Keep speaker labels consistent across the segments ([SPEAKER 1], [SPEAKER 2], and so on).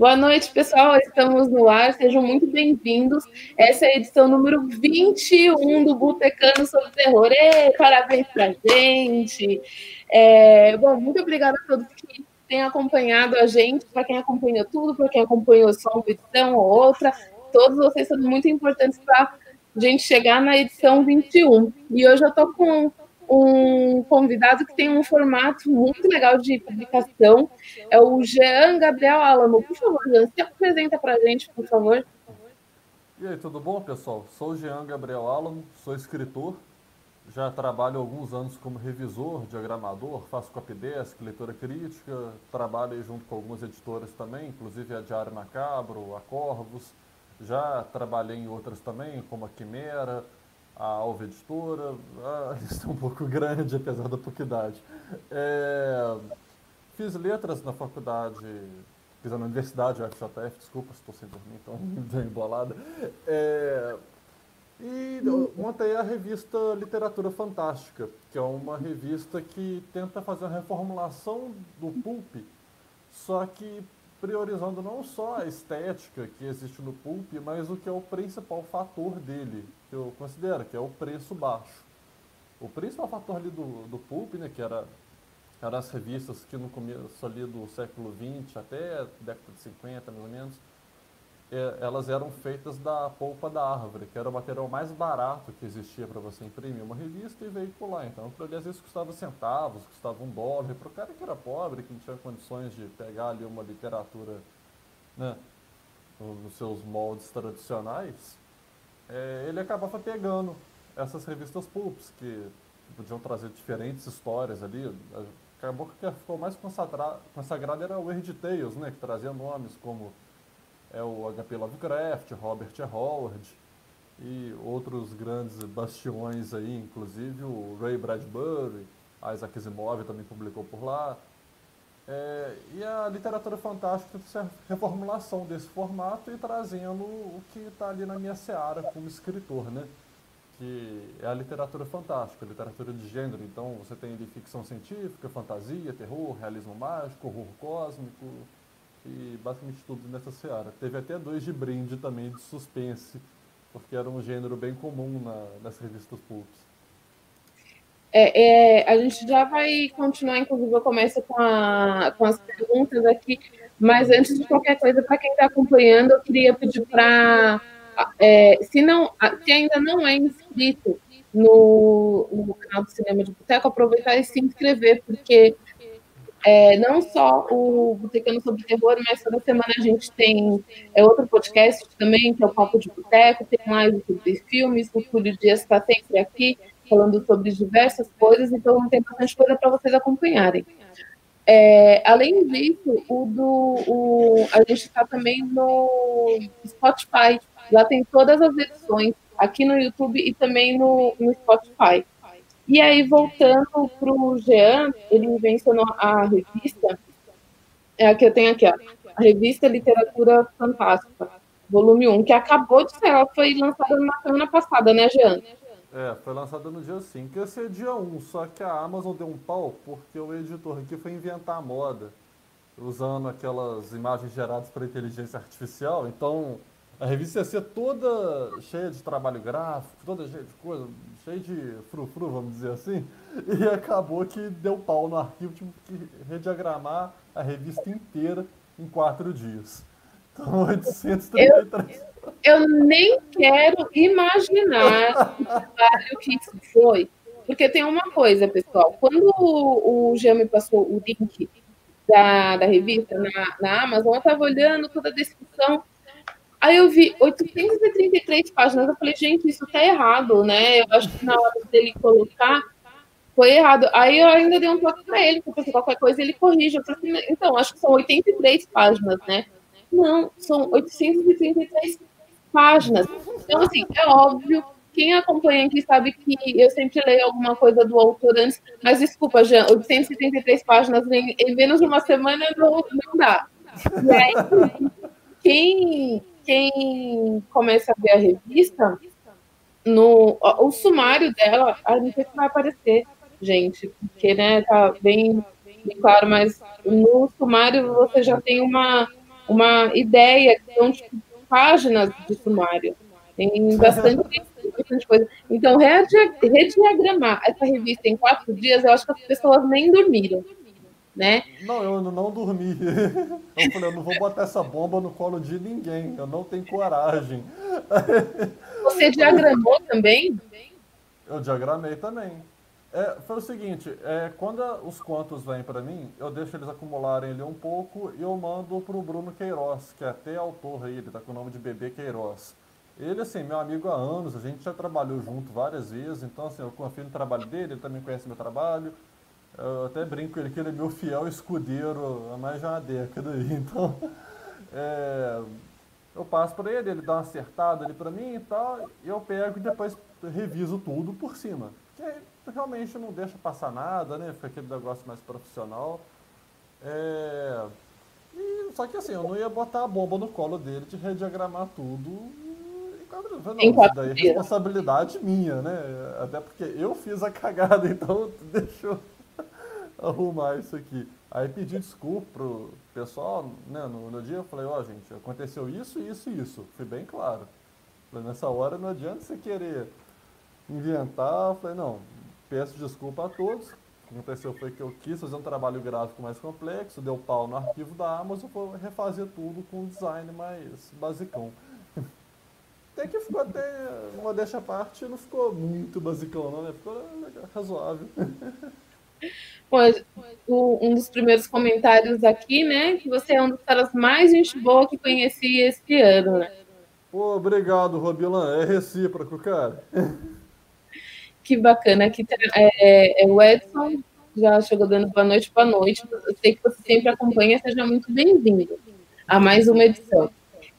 [SPEAKER 1] Boa noite, pessoal. Estamos no ar. Sejam muito bem-vindos. Essa é a edição número 21 do Botecano sobre Terror. Ei, parabéns pra gente. É, bom, muito obrigada a todos que têm acompanhado a gente, para quem acompanhou tudo, para quem acompanhou só uma edição ou outra. Todos vocês são muito importantes para a gente chegar na edição 21. E hoje eu estou com um convidado que tem um formato muito legal de publicação. É o Jean Gabriel Alamo. Por favor, Jean, se apresenta para a gente, por favor.
[SPEAKER 2] E aí, tudo bom, pessoal? Sou o Jean Gabriel Alamo, sou escritor. Já trabalho alguns anos como revisor, diagramador, faço copydesk, leitura crítica. Trabalho junto com algumas editoras também, inclusive a Diário Macabro, a Corvos. Já trabalhei em outras também, como a Quimera, a Alva Editora, ah, isso é um pouco grande, apesar da pouca idade. É, fiz letras na faculdade, fiz na universidade, UFJF, desculpa se estou sem dormir, então deu embolada. É, e montei a revista Literatura Fantástica, que é uma revista que tenta fazer uma reformulação do pulp, só que priorizando não só a estética que existe no pulp, mas o que é o principal fator dele, que eu considero, que é o preço baixo. O principal fator ali do, do pulp, né, que era, era as revistas que no começo ali do século XX até década de 50, mais ou menos, é, elas eram feitas da polpa da árvore, que era o material mais barato que existia para você imprimir uma revista e veicular. Então, para ele às vezes custava centavos, custava um dólar. Para o cara que era pobre, que não tinha condições de pegar ali uma literatura né, nos seus moldes tradicionais, é, ele acabava pegando essas revistas pulps, que podiam trazer diferentes histórias ali. Acabou que ficou mais consagrado era o Weird Tales, né, que trazia nomes como é o H.P. Lovecraft, Robert E. Howard e outros grandes bastiões aí, inclusive o Ray Bradbury, Isaac Asimov também publicou por lá. É, e a literatura fantástica é a reformulação desse formato e trazendo o que está ali na minha seara como escritor, né? Que é a literatura fantástica, a literatura de gênero. Então você tem ali ficção científica, fantasia, terror, realismo mágico, horror cósmico, e basicamente tudo nessa seara. Teve até dois de brinde também de suspense, porque era um gênero bem comum na, nas revistas pulps.
[SPEAKER 1] É, é, a gente já vai continuar, inclusive eu começo com, a, com as perguntas aqui, mas antes de qualquer coisa, para quem está acompanhando, eu queria pedir para, é, se, não, se ainda não é inscrito no, no canal do Cinema de Boteco, aproveitar e se inscrever, porque é, não só o Botecano sobre Terror, mas toda semana a gente tem é, outro podcast também, que é o Papo de Boteco, tem mais sobre filmes, o Túlio Dias está sempre aqui, falando sobre diversas coisas, então tem bastante coisa para vocês acompanharem. É, além disso, o do, o, a gente está também no Spotify, lá tem todas as edições, aqui no YouTube e também no, no Spotify. E aí, voltando para o Jean, ele mencionou a revista, é a que eu tenho aqui, ó, a revista Literatura Fantástica, volume 1, que acabou de sair, ela foi lançada na semana passada, né, Jean?
[SPEAKER 2] É, foi lançada no dia 5, ia ser dia 1, só que a Amazon deu um pau porque o editor aqui foi inventar a moda, usando aquelas imagens geradas por inteligência artificial, então a revista ia ser toda cheia de trabalho gráfico, toda cheia de coisa, cheia de frufru, vamos dizer assim, e acabou que deu pau no arquivo, tive que rediagramar a revista inteira em quatro dias. Então, 833.
[SPEAKER 1] Eu, eu nem quero imaginar o trabalho que isso foi, porque tem uma coisa, pessoal, quando o, o Jean me passou o link da, da revista na, na Amazon, eu estava olhando toda a descrição Aí eu vi 833 páginas, eu falei, gente, isso tá errado, né? Eu acho que na hora dele colocar foi errado. Aí eu ainda dei um toque para ele, porque qualquer coisa ele corrige. Eu falei, então, acho que são 83 páginas, né? Não, são 833 páginas. Então, assim, é óbvio, quem acompanha aqui sabe que eu sempre leio alguma coisa do autor antes, mas desculpa, Jean, 833 páginas em, em menos de uma semana não, não dá. E aí, quem quem começa a ver a revista, no, o sumário dela, sei se vai aparecer, gente, porque né, tá bem, bem claro, mas no sumário você já tem uma, uma ideia, são tipo, páginas de sumário. Tem bastante, bastante coisa. Então, rediagramar essa revista em quatro dias, eu acho que as pessoas nem dormiram. Né?
[SPEAKER 2] Não, eu não dormi. Eu falei, eu não vou botar essa bomba no colo de ninguém. Eu não tenho coragem.
[SPEAKER 1] Você diagramou também?
[SPEAKER 2] Eu diagramei também. É, foi o seguinte, é, quando os contos vêm para mim, eu deixo eles acumularem ali um pouco e eu mando para o Bruno Queiroz, que é até autor aí, ele está com o nome de Bebê Queiroz. Ele, assim, meu amigo há anos, a gente já trabalhou junto várias vezes, então, assim, eu confio no trabalho dele, ele também conhece meu trabalho. Eu até brinco com ele que ele é meu fiel escudeiro há mais de uma década aí, então... É, eu passo para ele, ele dá uma acertada ali para mim e tal, e eu pego e depois reviso tudo por cima. Que realmente não deixa passar nada, né? Fica aquele negócio mais profissional. É... E, só que assim, eu não ia botar a bomba no colo dele de rediagramar tudo. Não, isso daí é responsabilidade minha, né? Até porque eu fiz a cagada, então deixa eu arrumar isso aqui. Aí pedi desculpa pro pessoal, né? No, no dia eu falei, ó, oh, gente, aconteceu isso, isso e isso. Fui bem claro. Falei, nessa hora não adianta você querer inventar. Falei, não, Peço desculpa a todos. O que aconteceu foi que eu quis fazer um trabalho gráfico mais complexo, deu pau no arquivo da Amazon, vou refazer tudo com um design mais basicão. Até que ficou até, uma dessa parte, não ficou muito basicão, não, né? Ficou razoável.
[SPEAKER 1] Pois, um dos primeiros comentários aqui, né? Que você é um dos caras mais gente boa que conheci esse ano, né?
[SPEAKER 2] Pô, obrigado, Robilan. É recíproco, cara.
[SPEAKER 1] Que bacana. Aqui é, é, o Edson já chegou dando boa noite, boa noite. Eu sei que você sempre acompanha, seja muito bem-vindo a mais uma edição.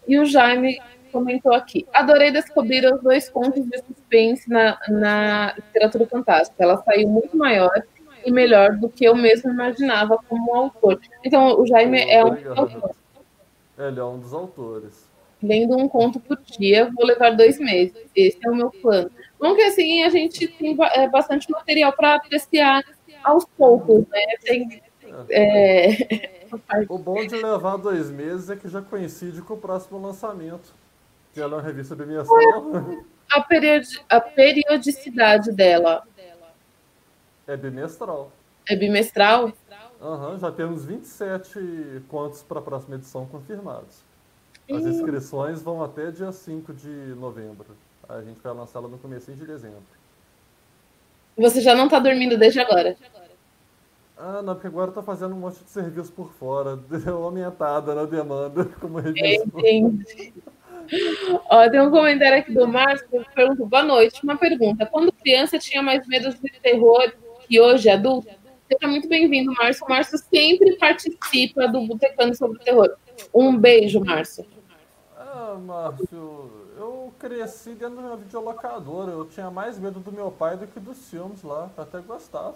[SPEAKER 1] E o Jaime comentou aqui: adorei descobrir os dois contos de suspense na, na literatura fantástica. Ela saiu muito maior e melhor do que eu mesmo imaginava como autor. Então, o Jaime é um dos autores.
[SPEAKER 2] Ele é um dos autores.
[SPEAKER 1] Lendo um conto por dia, vou levar dois meses. Esse é o meu plano. Bom que assim a gente tem é, bastante material para apreciar aos poucos, né? Tem,
[SPEAKER 2] é... O bom de levar dois meses é que já coincide com o próximo lançamento. Que ela é uma revista bimestral.
[SPEAKER 1] A, periodi a periodicidade dela.
[SPEAKER 2] É bimestral.
[SPEAKER 1] É bimestral?
[SPEAKER 2] Uhum, já temos 27 contos para a próxima edição confirmados. As inscrições vão até dia 5 de novembro. A gente vai lançá-la no começo de dezembro.
[SPEAKER 1] Você já não está dormindo desde agora?
[SPEAKER 2] Ah, não, porque agora está fazendo um monte de serviço por fora. Deu aumentada na demanda como revisor. Entendi.
[SPEAKER 1] Ó, tem um comentário aqui do Márcio que pergunta: boa noite. Uma pergunta. Quando criança tinha mais medo de terror que hoje adulto? Seja muito bem-vindo, Márcio. O Márcio sempre participa do Botecando sobre o Terror. Um beijo, Márcio.
[SPEAKER 2] Ah, Márcio, eu cresci dentro de uma videolocadora. Eu tinha mais medo do meu pai do que dos filmes lá. Eu até gostava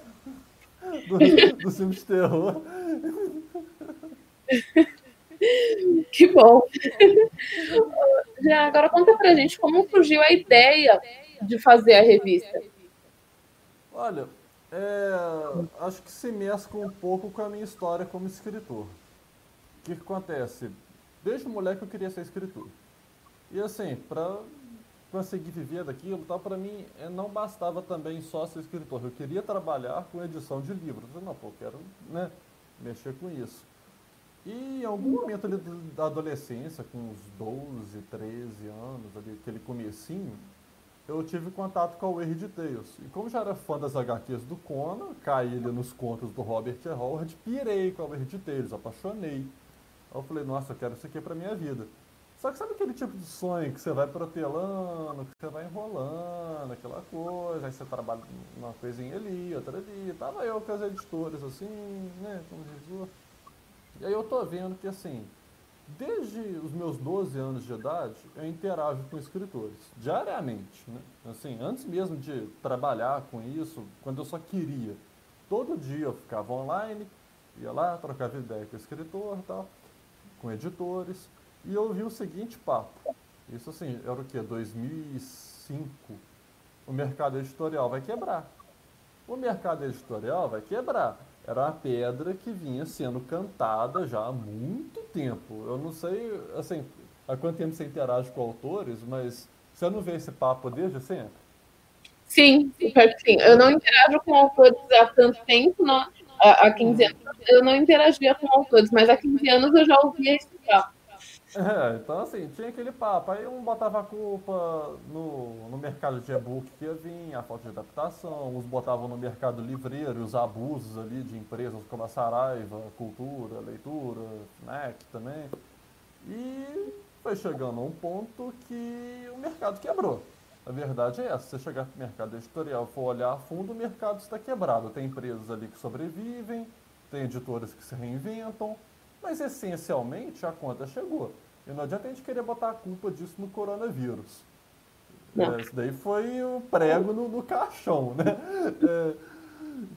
[SPEAKER 2] do, dos filmes de terror.
[SPEAKER 1] Que bom. Já, agora conta pra gente como surgiu a ideia de fazer a revista.
[SPEAKER 2] Olha, é, acho que se mescla um pouco com a minha história como escritor. O que, que acontece? Desde moleque eu queria ser escritor. E assim, para conseguir viver daquilo, tá, para mim é, não bastava também só ser escritor. Eu queria trabalhar com edição de livros. Eu, não, pô, quero né, mexer com isso. E em algum momento ali da adolescência, com uns 12, 13 anos, ali, aquele comecinho, eu tive contato com o Weird Tales. E como já era fã das HQs do Conan, caí ali nos contos do Robert E. Howard, pirei com o Weird Tales, apaixonei. Aí eu falei, nossa, eu quero isso aqui pra minha vida. Só que sabe aquele tipo de sonho que você vai protelando, que você vai enrolando, aquela coisa, aí você trabalha uma coisinha ali, outra ali. Tava eu com as editoras assim, né, como revisor. E aí eu tô vendo que assim, desde os meus 12 anos de idade, eu interajo com escritores, diariamente, né? Assim, antes mesmo de trabalhar com isso, quando eu só queria. Todo dia eu ficava online, ia lá, trocava ideia com o escritor tal, com editores. E eu vi o seguinte papo. Isso assim, era o que? 2005. O mercado editorial vai quebrar. O mercado editorial vai quebrar. era uma pedra que vinha sendo cantada já há muito tempo. Eu não sei, assim, há quanto tempo você interage com autores, mas você não vê esse papo desde sempre?
[SPEAKER 1] Sim, sim. Eu não interajo com autores há tanto tempo, não, há 15 anos eu não interagia com autores, mas há 15 anos eu já ouvia esse papo.
[SPEAKER 2] É, então assim, tinha aquele papo. Aí um botava a culpa no, no mercado de e-book que ia vir, a falta de adaptação, uns botavam no mercado livreiro os abusos ali de empresas como a Saraiva, Cultura, Leitura, FNEC também. E foi chegando a um ponto que o mercado quebrou. A verdade é essa, se você chegar no mercado editorial e for olhar a fundo, o mercado está quebrado. Tem empresas ali que sobrevivem, tem editoras que se reinventam, mas essencialmente a conta chegou. E não adianta a gente querer botar a culpa disso no coronavírus. É, isso daí foi o prego no, no caixão, né? É,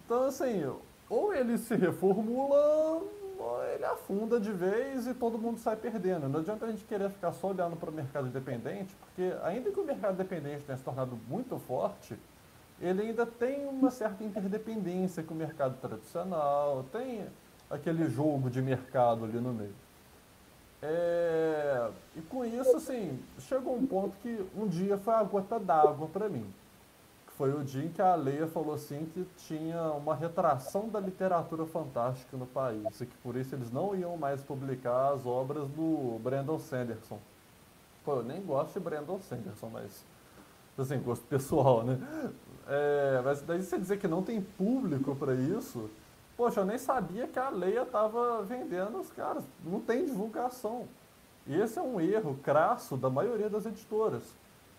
[SPEAKER 2] então, assim, ou ele se reformula, ou ele afunda de vez e todo mundo sai perdendo. Não adianta a gente querer ficar só olhando para o mercado independente, porque ainda que o mercado independente tenha se tornado muito forte, ele ainda tem uma certa interdependência com o mercado tradicional, tem aquele jogo de mercado ali no meio. É, e com isso, assim, chegou um ponto que um dia foi a gota d'água para mim. Foi o dia em que a Leia falou assim que tinha uma retração da literatura fantástica no país e que por isso eles não iam mais publicar as obras do Brandon Sanderson. Pô, eu nem gosto de Brandon Sanderson, mas assim, gosto pessoal, né? É, mas daí você dizer que não tem público para isso, poxa, eu nem sabia que a Leia estava vendendo os caras. Não tem divulgação. E esse é um erro crasso da maioria das editoras.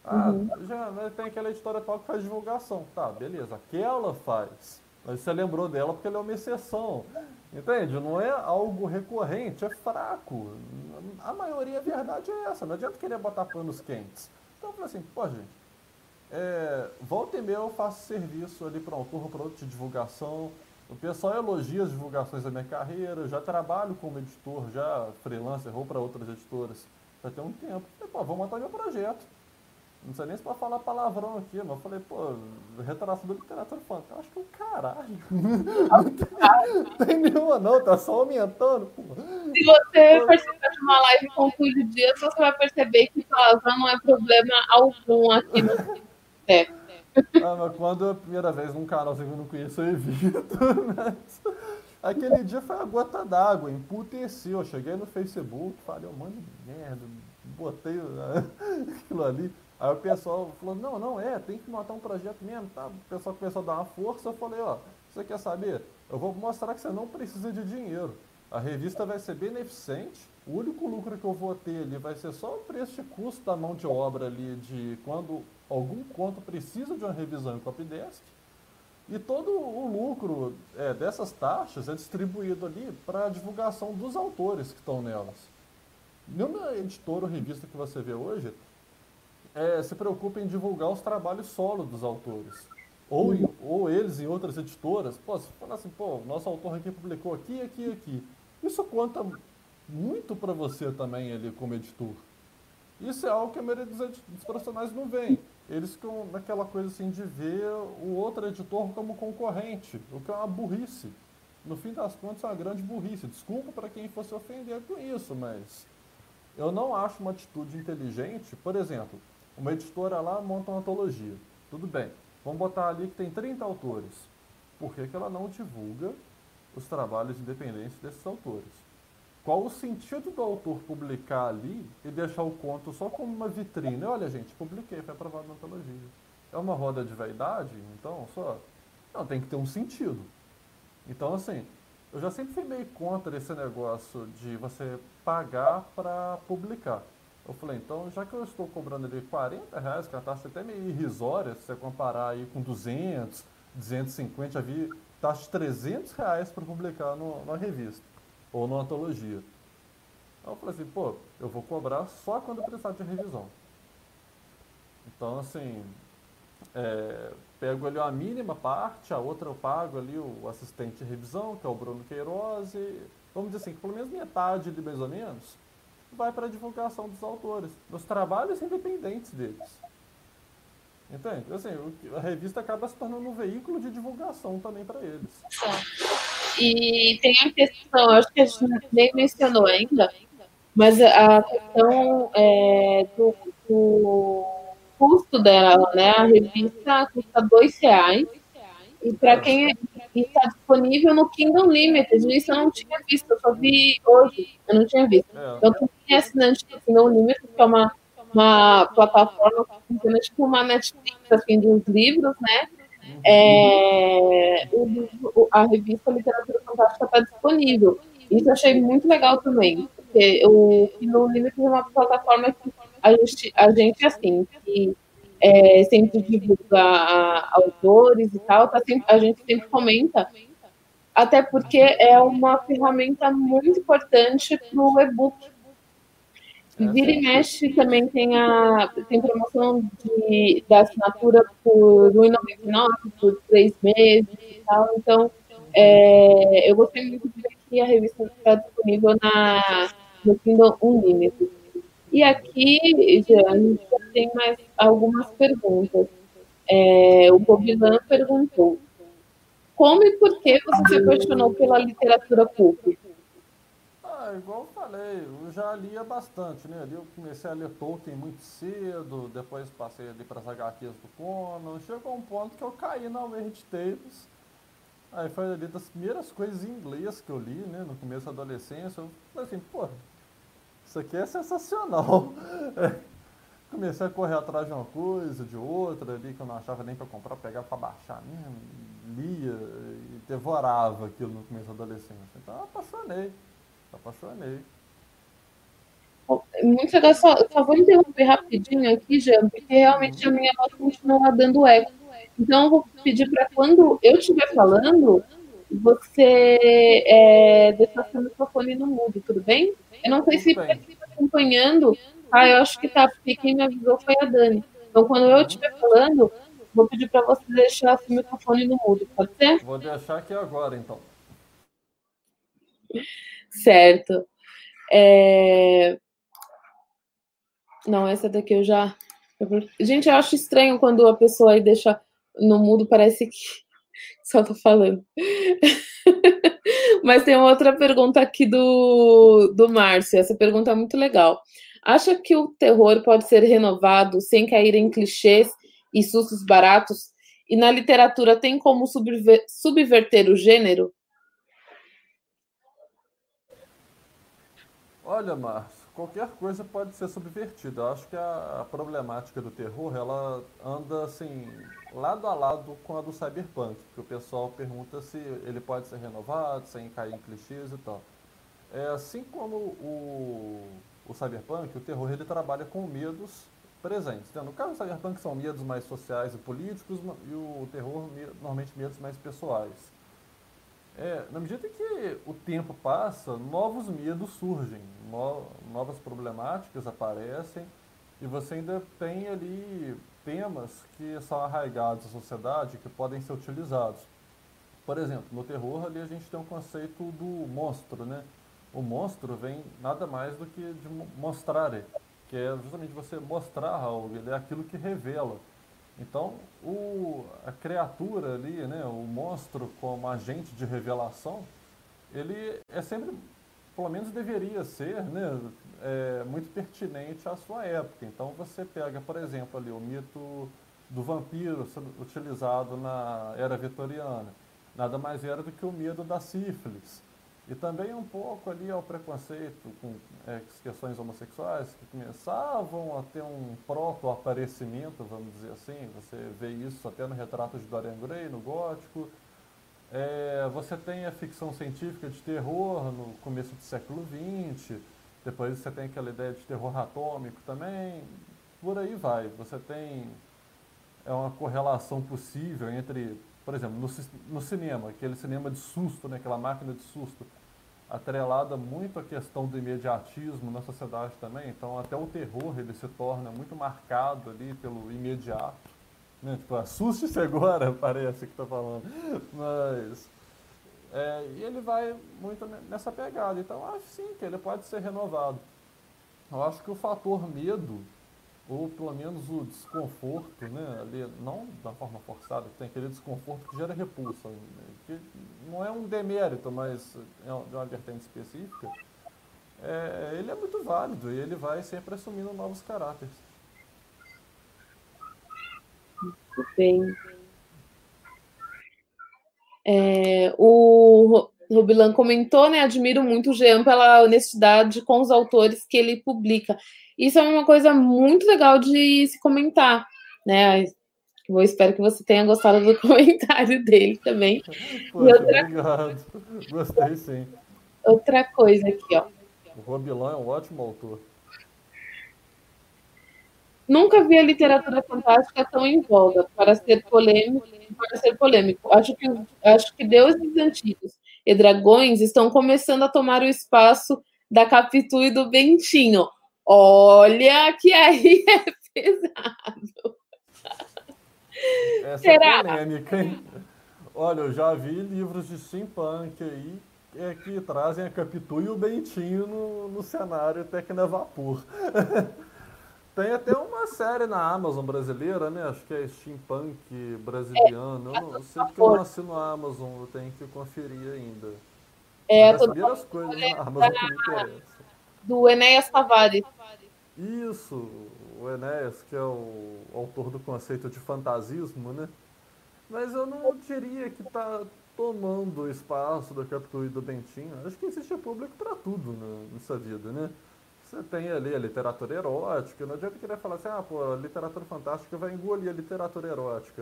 [SPEAKER 2] Ah, uhum. já né, tem aquela editora tal que faz divulgação. Tá, beleza, aquela faz. Mas você lembrou dela porque ela é uma exceção. Entende? Não é algo recorrente, é fraco. A maioria, a verdade é essa. Não adianta querer botar panos quentes. Então eu falei assim, pô, gente, é, volta e meia eu faço serviço ali para um autor, para outro de divulgação. O pessoal elogia as divulgações da minha carreira. Eu já trabalho como editor, já freelancer ou para outras editoras. Já tem um tempo. Falei, pô, vou montar meu projeto. Não sei nem se para falar palavrão aqui, mas eu falei, pô, retração da literatura fantástica. Acho que é um caralho. Não tem nenhuma não, tá só aumentando, pô.
[SPEAKER 1] Se você participar de uma live com o Túlio Dias, você vai perceber que palavrão não é problema algum aqui no é.
[SPEAKER 2] Ah, mas quando é a primeira vez num canal que eu não conheço, eu evito. Mas... Aquele dia foi a gota d'água, emputeceu. Eu cheguei no Facebook, falei, monte de merda, botei aquilo ali. Aí o pessoal falou, não, não, é, tem que montar um projeto mesmo, tá? O pessoal começou a dar uma força, eu falei, ó, você quer saber? Eu vou mostrar que você não precisa de dinheiro. A revista vai ser beneficente, o único lucro que eu vou ter ali vai ser só preço de custo da mão de obra ali de quando algum conto precisa de uma revisão em Copydesk e todo o lucro é, dessas taxas é distribuído ali para a divulgação dos autores que estão nelas. Nenhuma editora ou revista que você vê hoje é, se preocupa em divulgar os trabalhos solo dos autores. Ou, ou eles em outras editoras. Pô, você fala assim, pô, nosso autor aqui publicou aqui, aqui, aqui. Isso conta muito para você também ali como editor. Isso é algo que a maioria dos, dos profissionais não vê. Eles ficam naquela coisa assim de ver o outro editor como concorrente, o que é uma burrice. No fim das contas, é uma grande burrice. Desculpa para quem fosse ofender com isso, mas eu não acho uma atitude inteligente. Por exemplo, uma editora lá monta uma antologia. Tudo bem, vamos botar ali que tem 30 autores. Por que, que ela não divulga os trabalhos independentes desses autores? Qual o sentido do autor publicar ali e deixar o conto só como uma vitrine? Olha, gente, publiquei, foi aprovado na antologia. É uma roda de vaidade? Então, só. Não, tem que ter um sentido. Então, assim, eu já sempre fui meio contra esse negócio de você pagar para publicar. Eu falei, então, já que eu estou cobrando ali 40 reais, que a taxa é até meio irrisória, se você comparar aí com 200, 250, já vi taxa de 300 reais para publicar no, revista ou numa antologia. Aí eu falei assim, pô, eu vou cobrar só quando precisar de revisão. Então, assim, é, pego ali uma mínima parte, a outra eu pago ali o assistente de revisão, que é o Bruno Queiroz, e vamos dizer assim, que pelo menos metade ali, mais ou menos, vai para a divulgação dos autores, dos trabalhos independentes deles. Entende? Assim, a revista acaba se tornando um veículo de divulgação também para eles.
[SPEAKER 1] E tem a questão, acho que a gente nem mencionou ainda, mas a questão é, do, do, custo dela, né? A revista custa dois reais. E para quem está disponível no Kindle Limited, isso eu não tinha visto, eu só vi hoje, eu não tinha visto. É. Então, quem é assinante do Kindle Limited, que é uma, uma plataforma que funciona tipo uma Netflix assim, dos livros, né? É, o, a revista Literatura Fantástica está disponível. Isso eu achei muito legal também, porque o No Limite é uma plataforma que a gente, a gente assim, que é, sempre divulga autores e tal, tá sempre, a gente sempre comenta, até porque é uma ferramenta muito importante para o e-book Vira e mexe também tem a tem promoção de, da assinatura por R$ 1,99 por três meses e tal. Então, é, eu gostei muito de ver que a revista está disponível na, no Kindle Unlimited. E aqui, já, a gente já tem mais algumas perguntas. É, o Bobilan perguntou: Como e por que você se apaixonou pela literatura pública?
[SPEAKER 2] Igual eu falei, eu já lia bastante, né? Ali eu comecei a ler Tolkien muito cedo, depois passei ali para as HQs do Conan. Chegou um ponto que eu caí na Weird Tales. Aí foi ali das primeiras coisas em inglês que eu li, né? No começo da adolescência. Eu falei assim, pô, isso aqui é sensacional. Comecei a correr atrás de uma coisa, de outra ali que eu não achava nem para comprar, pegava para baixar mesmo, lia e devorava aquilo no começo da adolescência. Então eu apaixonei. Apaixonei.
[SPEAKER 1] Muito legal, só, só vou interromper rapidinho aqui, Jean, porque realmente a minha voz continua dando eco. Então, eu vou pedir para quando eu estiver falando, você é, deixar seu microfone no mudo, tudo bem? Eu não sei se você está acompanhando. Ah, eu acho que tá, porque quem me avisou foi a Dani. Então, quando eu estiver falando, vou pedir para você deixar seu microfone no mudo, pode ser?
[SPEAKER 2] Vou deixar aqui agora, então.
[SPEAKER 1] Certo. É... Não, essa daqui eu já. Gente, eu acho estranho quando a pessoa aí deixa no mudo, parece que só tô falando. Mas tem outra pergunta aqui do, do Márcio. Essa pergunta é muito legal. Acha que o terror pode ser renovado sem cair em clichês e sustos baratos? E na literatura tem como subver subverter o gênero?
[SPEAKER 2] Olha, Márcio, qualquer coisa pode ser subvertida. Eu acho que a, problemática do terror, ela anda assim, lado a lado com a do cyberpunk, que o pessoal pergunta se ele pode ser renovado, sem cair em clichês e tal. É, assim como o, o cyberpunk, o terror ele trabalha com medos presentes. Né? No caso do cyberpunk são medos mais sociais e políticos e o terror normalmente medos mais pessoais. É, na medida que o tempo passa, novos medos surgem, no, novas problemáticas aparecem e você ainda tem ali temas que são arraigados à sociedade que podem ser utilizados. Por exemplo, no terror ali a gente tem um conceito do monstro, né? O monstro vem nada mais do que de mostrar, que é justamente você mostrar algo, ele é aquilo que revela. Então, o, a criatura ali, né, o monstro como agente de revelação, ele é sempre, pelo menos deveria ser, né, é, muito pertinente à sua época. Então, você pega, por exemplo, ali o mito do vampiro utilizado na era vitoriana. Nada mais era do que o medo da sífilis. E também um pouco ali ao preconceito com é, questões homossexuais que começavam a ter um proto-aparecimento, vamos dizer assim. Você vê isso até no retrato de Dorian Gray, no gótico. É, você tem a ficção científica de terror no começo do século XX. Depois você tem aquela ideia de terror atômico também. Por aí vai. Você tem é uma correlação possível entre, por exemplo, no, no cinema, aquele cinema de susto, né, aquela máquina de susto atrelada muito à questão do imediatismo na sociedade também. Então, até o terror ele se torna muito marcado ali pelo imediato. Né? Tipo, assuste-se agora, parece que está falando. Mas. É, e ele vai muito nessa pegada. Então, acho sim que ele pode ser renovado. Eu acho que o fator medo ou pelo menos o desconforto, né, ali, não da forma forçada, tem aquele desconforto que gera repulsa, né, que não é um demérito, mas é uma vertente específica, é, ele é muito válido e ele vai sempre assumindo novos caráteres.
[SPEAKER 1] Muito bem. É, o Rubilan comentou, né? Admiro muito o Jean pela honestidade com os autores que ele publica. Isso é uma coisa muito legal de se comentar, né? Eu espero que você tenha gostado do comentário dele também.
[SPEAKER 2] Outra... obrigado. Gostei sim.
[SPEAKER 1] Outra coisa aqui, ó.
[SPEAKER 2] O Robilan é um ótimo autor.
[SPEAKER 1] Nunca vi a literatura fantástica tão em voga para ser polêmico. Para ser polêmico. Acho que, acho que deuses antigos e dragões estão começando a tomar o espaço da Capitu e do Bentinho. Olha que aí é pesado.
[SPEAKER 2] Essa é Será? é polêmica, hein? Olha, eu já vi livros de steampunk aí é, que trazem a Capitu e o Bentinho no, no cenário Tecnavapor. Tem até uma série na Amazon brasileira, né? Acho que é Steampunk brasiliano. É, eu não sei porque eu não assino a Amazon, eu tenho que conferir ainda. É, as primeiras coisas na Amazon que me interessam.
[SPEAKER 1] Do Enéas Tavares.
[SPEAKER 2] Isso, o Enéas, que é o autor do conceito de fantasismo, né? Mas eu não diria que está tomando o espaço da Capitu e do Bentinho. Acho que existe público para tudo nessa vida, né? Você tem ali a literatura erótica, não adianta querer falar assim, ah, pô, a literatura fantástica vai engolir a literatura erótica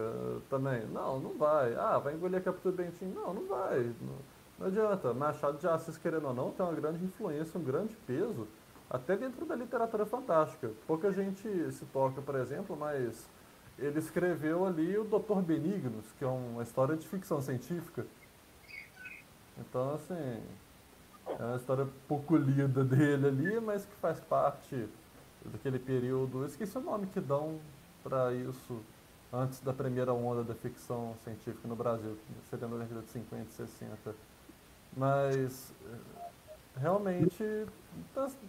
[SPEAKER 2] também. Não, não vai. Ah, vai engolir a Capitu e Bentinho. Não, não vai. Não, não adianta. Machado de Assis, querendo ou não, tem uma grande influência, um grande peso até dentro da literatura fantástica. Pouca gente se toca, por exemplo, mas ele escreveu ali o Doutor Benignos, que é uma história de ficção científica. Então, assim, é uma história pouco lida dele ali, mas que faz parte daquele período. Eu esqueci o nome que dão para isso antes da primeira onda da ficção científica no Brasil, que seria na década de 50 e 60. Mas realmente,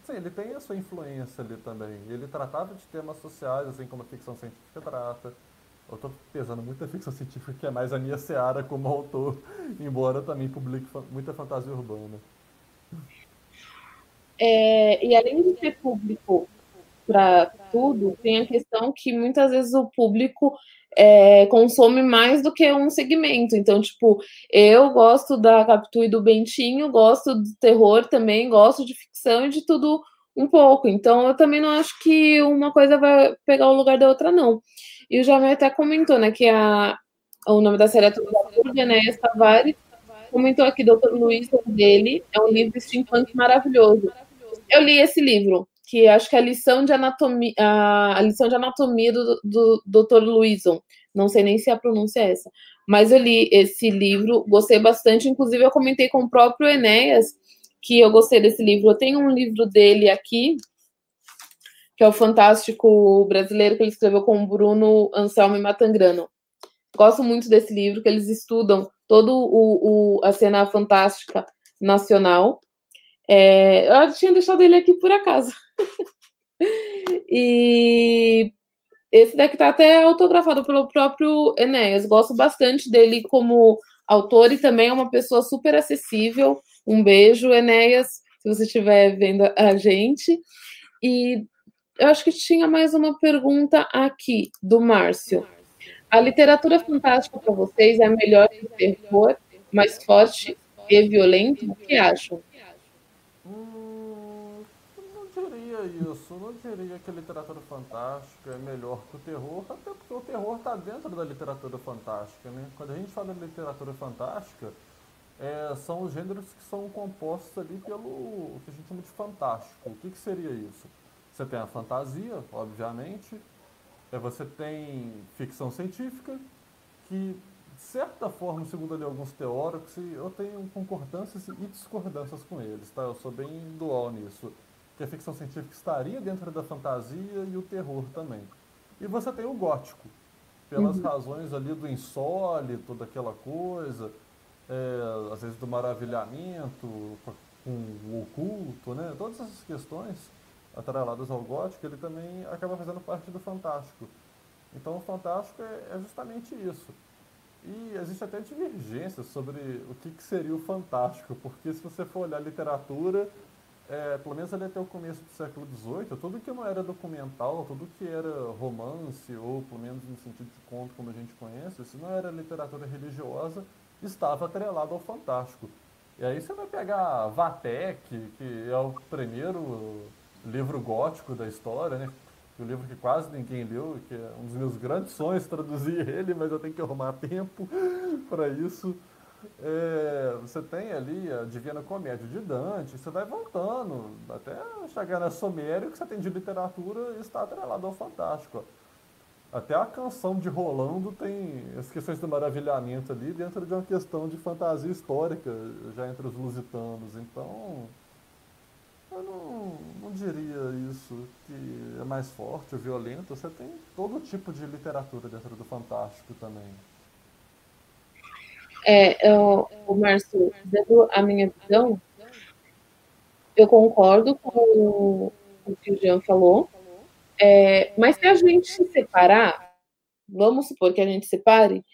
[SPEAKER 2] sim, ele tem a sua influência ali também. Ele tratava de temas sociais, assim como a ficção científica trata. Eu estou pesando muito a ficção científica, que é mais a minha seara como autor, embora também publique muita fantasia urbana.
[SPEAKER 1] É, e além de ser público para tudo, tem a questão que muitas vezes o público é, consome mais do que um segmento. Então, tipo, eu gosto da Capitu e do Bentinho, gosto do terror também, gosto de ficção e de tudo um pouco. Então, eu também não acho que uma coisa vai pegar o lugar da outra, não. E o Jamé até comentou, né, que a, o nome da série é Tudo da né, Tavares, comentou aqui, Doutor Luiz, dele, é um livro steampunk maravilhoso. Eu li esse livro, que acho que é a lição de anatomia, a, lição de anatomia do, do Dr. Luison. Não sei nem se a pronúncia é essa. Mas eu li esse livro, gostei bastante. Inclusive, eu comentei com o próprio Enéas que eu gostei desse livro. Eu tenho um livro dele aqui, que é o Fantástico Brasileiro, que ele escreveu com o Bruno Anselmo e Matangrano. Gosto muito desse livro, que eles estudam toda a cena fantástica nacional. É, eu tinha deixado ele aqui por acaso. e esse daqui tá até autografado pelo próprio Enéas. Gosto bastante dele como autor e também é uma pessoa super acessível. Um beijo, Enéas, se você estiver vendo a gente. E eu acho que tinha mais uma pergunta aqui, do Márcio. A literatura fantástica para vocês é melhor que o terror, mais forte e violento? O que acham?
[SPEAKER 2] Isso, não diria que a literatura fantástica é melhor que o terror, até porque o terror está dentro da literatura fantástica, né? Quando a gente fala de literatura fantástica, é, são os gêneros que são compostos ali pelo que a gente chama de fantástico. O que, que seria isso? Você tem a fantasia, obviamente, é, você tem ficção científica, que certa forma, segundo ali alguns teóricos, eu tenho concordâncias e discordâncias com eles, tá? Eu sou bem dual nisso que a ficção científica estaria dentro da fantasia e o terror também. E você tem o gótico, pelas uhum. razões ali do insólito, daquela coisa, é, às vezes do maravilhamento, com o oculto, né? Todas essas questões atreladas ao gótico, ele também acaba fazendo parte do fantástico. Então o fantástico é, é justamente isso. E existe até divergência sobre o que, que, seria o fantástico, porque se você for olhar literatura, é, pelo menos ali até o começo do século XVIII, tudo que não era documental, tudo que era romance, ou pelo menos no sentido de conto como a gente conhece, se não era literatura religiosa, estava atrelado ao fantástico. E aí você vai pegar Vatek, que é o primeiro livro gótico da história, né? O livro que quase ninguém leu, que é um dos meus grandes sonhos traduzir ele, mas eu tenho que arrumar tempo para isso. É, você tem ali a Divina Comédia de Dante, você vai voltando até chegar na Somério, que você tem de literatura e está atrelado ao fantástico. Até a canção de Rolando tem as questões do maravilhamento ali dentro de uma questão de fantasia histórica, já entre os lusitanos. Então, eu não, não diria isso, que é mais forte ou violento. Você tem todo tipo de literatura dentro do fantástico também.
[SPEAKER 1] É, eu, o Márcio, dando a minha visão, eu concordo com o que o Jean falou. É, mas se a gente se separar, vamos supor que a gente separe,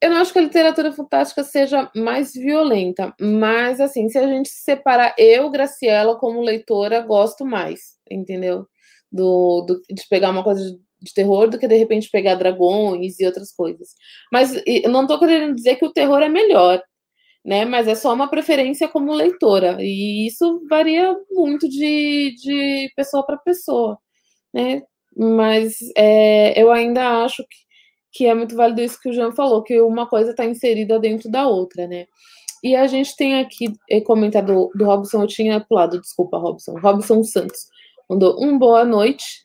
[SPEAKER 1] eu não acho que a literatura fantástica seja mais violenta, mas assim, se a gente se separar, eu, Graciela, como leitora, gosto mais, entendeu? Do, do de pegar uma coisa de, de terror do que de repente pegar dragões e outras coisas. Mas eu não estou querendo dizer que o terror é melhor, né? Mas é só uma preferência como leitora, e isso varia muito de, de pessoa para pessoa né? Mas é, eu ainda acho que, que é muito válido isso que o Jean falou, que uma coisa está inserida dentro da outra, né? E a gente tem aqui é, comentário do, Robson, eu tinha pulado, desculpa, Robson. Robson Santos mandou um boa noite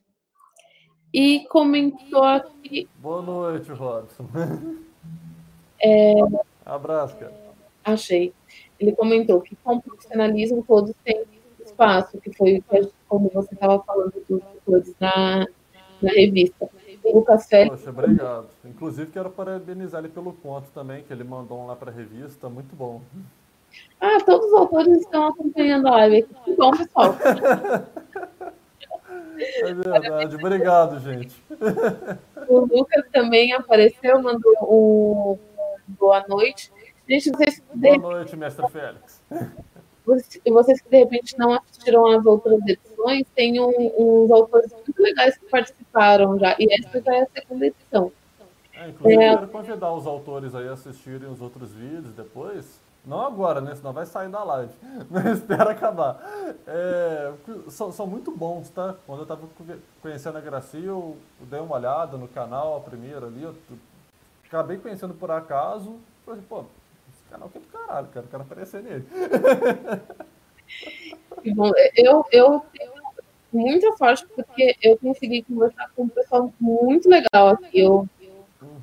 [SPEAKER 1] e comentou aqui.
[SPEAKER 2] Boa noite, Robson.
[SPEAKER 1] É,
[SPEAKER 2] Abraço, cara.
[SPEAKER 1] Achei. Ele comentou que com o profissionalismo todos têm espaço, que foi como você estava falando dos na, na revista. O Lucas Félix.
[SPEAKER 2] Poxa, obrigado. Inclusive, quero parabenizar ele pelo conto também, que ele mandou lá para a revista. Muito bom.
[SPEAKER 1] Ah, todos os autores estão acompanhando a live. Que bom, pessoal.
[SPEAKER 2] É verdade. Obrigado, gente.
[SPEAKER 1] O Lucas também apareceu, mandou um boa noite. Gente, vocês...
[SPEAKER 2] Boa noite, mestre Félix
[SPEAKER 1] vocês que de repente não assistiram às outras edições, tem um, uns autores muito legais que participaram já, e essa já é a segunda edição.
[SPEAKER 2] É, inclusive, é... quero convidar os autores aí a assistirem os outros vídeos depois. Não agora, né? Senão vai sair da live. Mas espera acabar. É, são, são, muito bons, tá? Quando eu tava conhecendo a Gracia, eu dei uma olhada no canal, a primeira ali. Eu acabei conhecendo por acaso. Falei, pô, canal que é do caralho, cara. Quero aparecer nele.
[SPEAKER 1] Bom, eu, eu tenho muita sorte porque eu consegui conversar com um pessoal muito legal aqui. Eu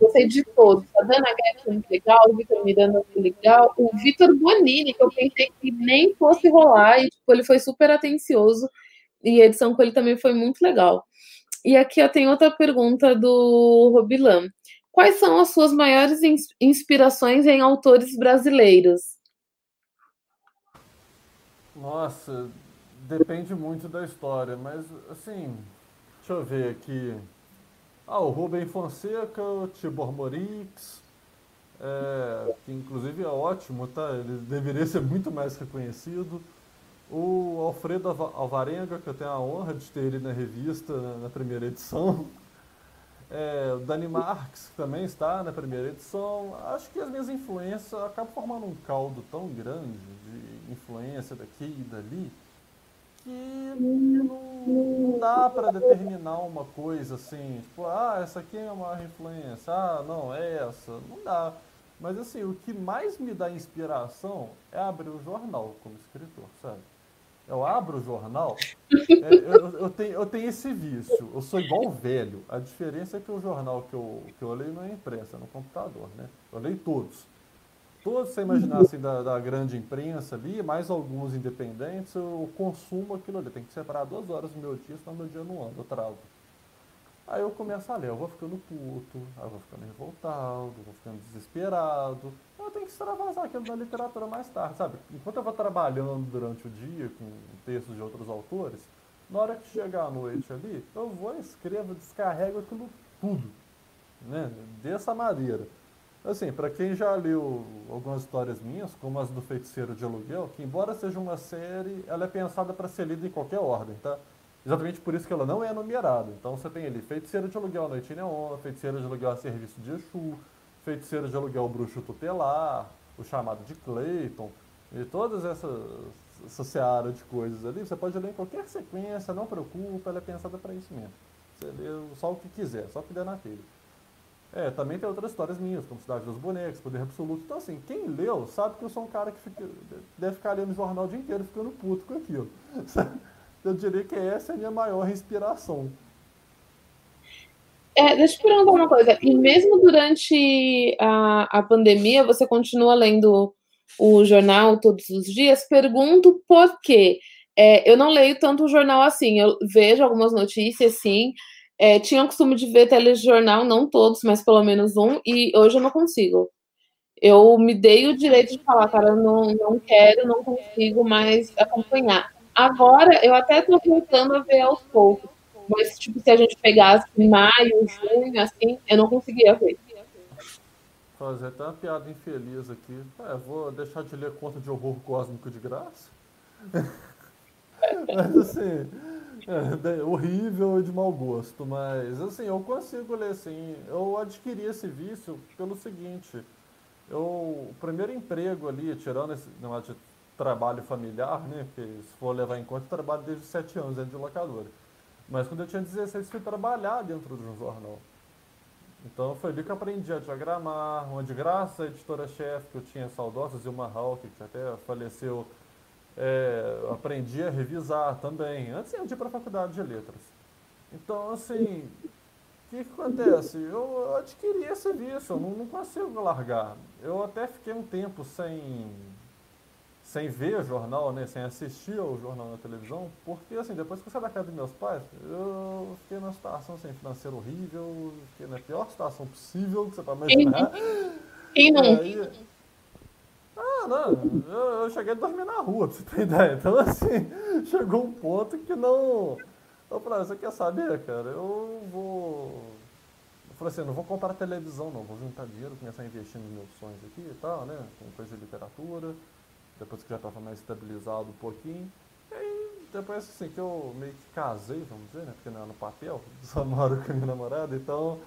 [SPEAKER 1] gostei de todos. A Dana Guedes foi muito legal, o Vitor Miranda foi legal, o Vitor Bonini, que eu pensei que nem fosse rolar, e tipo, ele foi super atencioso. E a edição com ele também foi muito legal. E aqui eu tenho outra pergunta do Robilan. Quais são as suas maiores inspirações em autores brasileiros?
[SPEAKER 2] Nossa, depende muito da história, mas assim, deixa eu ver aqui. Ah, o Rubem Fonseca, o Tibor Morix, é, que inclusive é ótimo, tá? Ele deveria ser muito mais reconhecido. O Alfredo Alvarenga, que eu tenho a honra de ter ele na revista na primeira edição. É, o Dani Marques também está na primeira edição. Acho que as minhas influências acabam formando um caldo tão grande de influência daqui e dali que não, dá para determinar uma coisa assim, tipo, ah, essa aqui é uma influência, ah, não, é essa. Não dá. Mas assim, o que mais me dá inspiração é abrir o jornal como escritor, sabe? Eu abro o jornal, é, eu, eu, tenho, eu tenho esse vício, eu sou igual velho. A diferença é que o jornal que eu, que eu leio não é imprensa, é no computador, né? Eu leio todos. Todos, se imaginar assim, da, da grande imprensa ali, mais alguns independentes, eu consumo aquilo ali. Tem que separar duas horas do meu dia, senão meu dia não anda, eu travo. Aí eu começo a ler, eu vou ficando puto, eu vou ficando revoltado, vou ficando desesperado. Eu tenho que extravasar aquilo da literatura mais tarde, sabe? Enquanto eu vou trabalhando durante o dia com textos de outros autores, Na hora que chegar a noite ali, eu vou, escrevo, descarrego aquilo tudo, né? Dessa maneira. Assim, para quem já leu algumas histórias minhas, como as do Feiticeiro de Aluguel, que embora seja uma série, ela é pensada para ser lida em qualquer ordem, tá? Exatamente por isso que ela não é numerada. Então você tem ali Feiticeiro de Aluguel Noite Neon, Feiticeiro de Aluguel a Serviço de Exu, Feiticeiro de Aluguel Bruxo Tutelar, o chamado de Clayton, e todas essas essa seara de coisas ali, você pode ler em qualquer sequência, não preocupa, ela é pensada para isso mesmo. Você lê só o que quiser, só o que der na telha. É, também tem outras histórias minhas, como Cidade dos Bonecos, Poder Absoluto. Então, assim, quem leu sabe que eu sou um cara que fica, deve ficar lendo jornal o dia inteiro ficando puto com aquilo. Eu diria que essa é a minha maior inspiração.
[SPEAKER 1] É, deixa eu perguntar uma coisa. E mesmo durante a, a pandemia, você continua lendo o jornal todos os dias? Pergunto por quê. É, eu não leio tanto o jornal assim. Eu vejo algumas notícias, sim. É, tinha o costume de ver telejornal, não todos, mas pelo menos um, e hoje eu não consigo. Eu me dei o direito de falar, cara, não, não quero, não consigo mais acompanhar. Agora, eu até tô voltando a ver aos poucos, mas, tipo, se a gente pegasse maio, junho, assim, eu não conseguia ver.
[SPEAKER 2] Fazer até uma piada infeliz aqui. É, vou deixar de ler conta de horror cósmico de graça. mas, assim, é, horrível e de mau gosto, mas assim, eu consigo ler assim. Eu adquiri esse vício pelo seguinte, eu, o primeiro emprego ali, tirando esse de trabalho familiar, né, porque se for levar em conta, eu trabalho desde 7 anos dentro de locadora. Mas quando eu tinha 16, fui trabalhar dentro de um jornal. Então foi ali que eu aprendi a diagramar, uma de graça, a editora-chefe que eu tinha saudosa, Zilma Hawk, que até faleceu é, aprendi a revisar também, antes de ir para a faculdade de letras. Então, assim, o que, que, acontece? Eu adquiri esse vício, eu não, não, consigo largar. Eu até fiquei um tempo sem, sem ver jornal, né, sem assistir ao jornal na televisão, porque, assim, depois que eu saí da casa dos meus pais, eu fiquei numa situação assim, financeira horrível, fiquei na pior situação possível que você pode imaginar.
[SPEAKER 1] Quem não?
[SPEAKER 2] Aí, ah, não, eu, eu, cheguei a dormir na rua, pra você ter ideia. Então, assim, chegou um ponto que não. Eu falei, ah, você quer saber, cara? Eu vou. Eu falei assim, não vou comprar televisão, não. Vou juntar dinheiro, começar a investir nos meus sonhos aqui e tal, né? Com coisa de literatura. Depois que já estava mais estabilizado um pouquinho. E aí, depois assim, que eu meio que casei, vamos dizer, né? Porque não é no papel, só moro com a minha namorada, então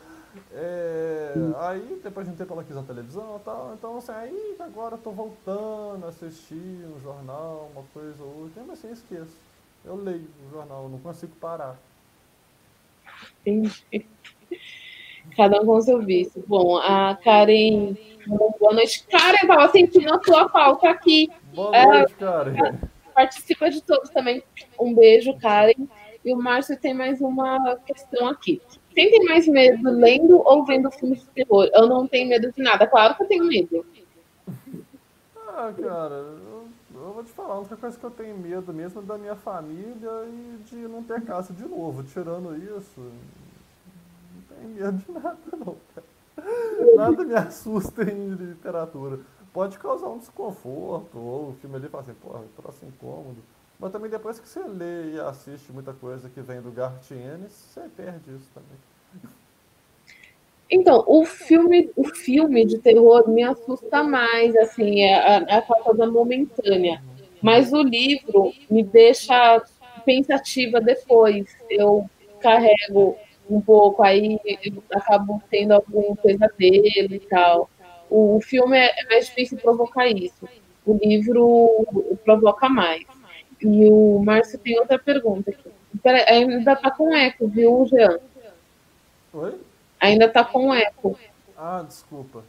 [SPEAKER 2] é, aí depois de um tempo ela quis a televisão e tal, então assim, aí agora eu tô voltando a assistir um jornal, uma coisa ou outra, mas assim esqueço. Eu leio o jornal, não consigo parar.
[SPEAKER 1] Entendi. Cada um com seu vício. Bom, a Karen. Boa noite. Karen, tava sentindo a sua falta aqui.
[SPEAKER 2] Boa noite, é, Karen.
[SPEAKER 1] Participa de todos também. Um beijo, Karen. E o Márcio tem mais uma questão aqui. Quem tem mais medo, lendo ou vendo filmes de terror? Eu não tenho medo de nada. Claro que eu tenho medo.
[SPEAKER 2] Ah, cara, eu, eu vou te falar, a única coisa que eu tenho medo mesmo é da minha família e de não ter casa de novo. Tirando isso, não tenho medo de nada, não. Nada me assusta em literatura. Pode causar um desconforto, ou o filme ali fala assim, porra, troço incômodo. Mas também depois que você lê e assiste muita coisa que vem do Gartienes, você perde isso também.
[SPEAKER 1] Então, o filme, o filme de terror me assusta mais, assim, é a, é a coisa momentânea. Mas o livro me deixa pensativa depois. Eu carrego um pouco, aí acabo tendo algum pesadelo e tal. O filme é mais difícil provocar isso. O livro provoca mais. E o Márcio tem outra pergunta aqui. Pera, ainda tá com eco, viu, Jean?
[SPEAKER 2] Oi?
[SPEAKER 1] Ainda tá com eco.
[SPEAKER 2] Ah, desculpa.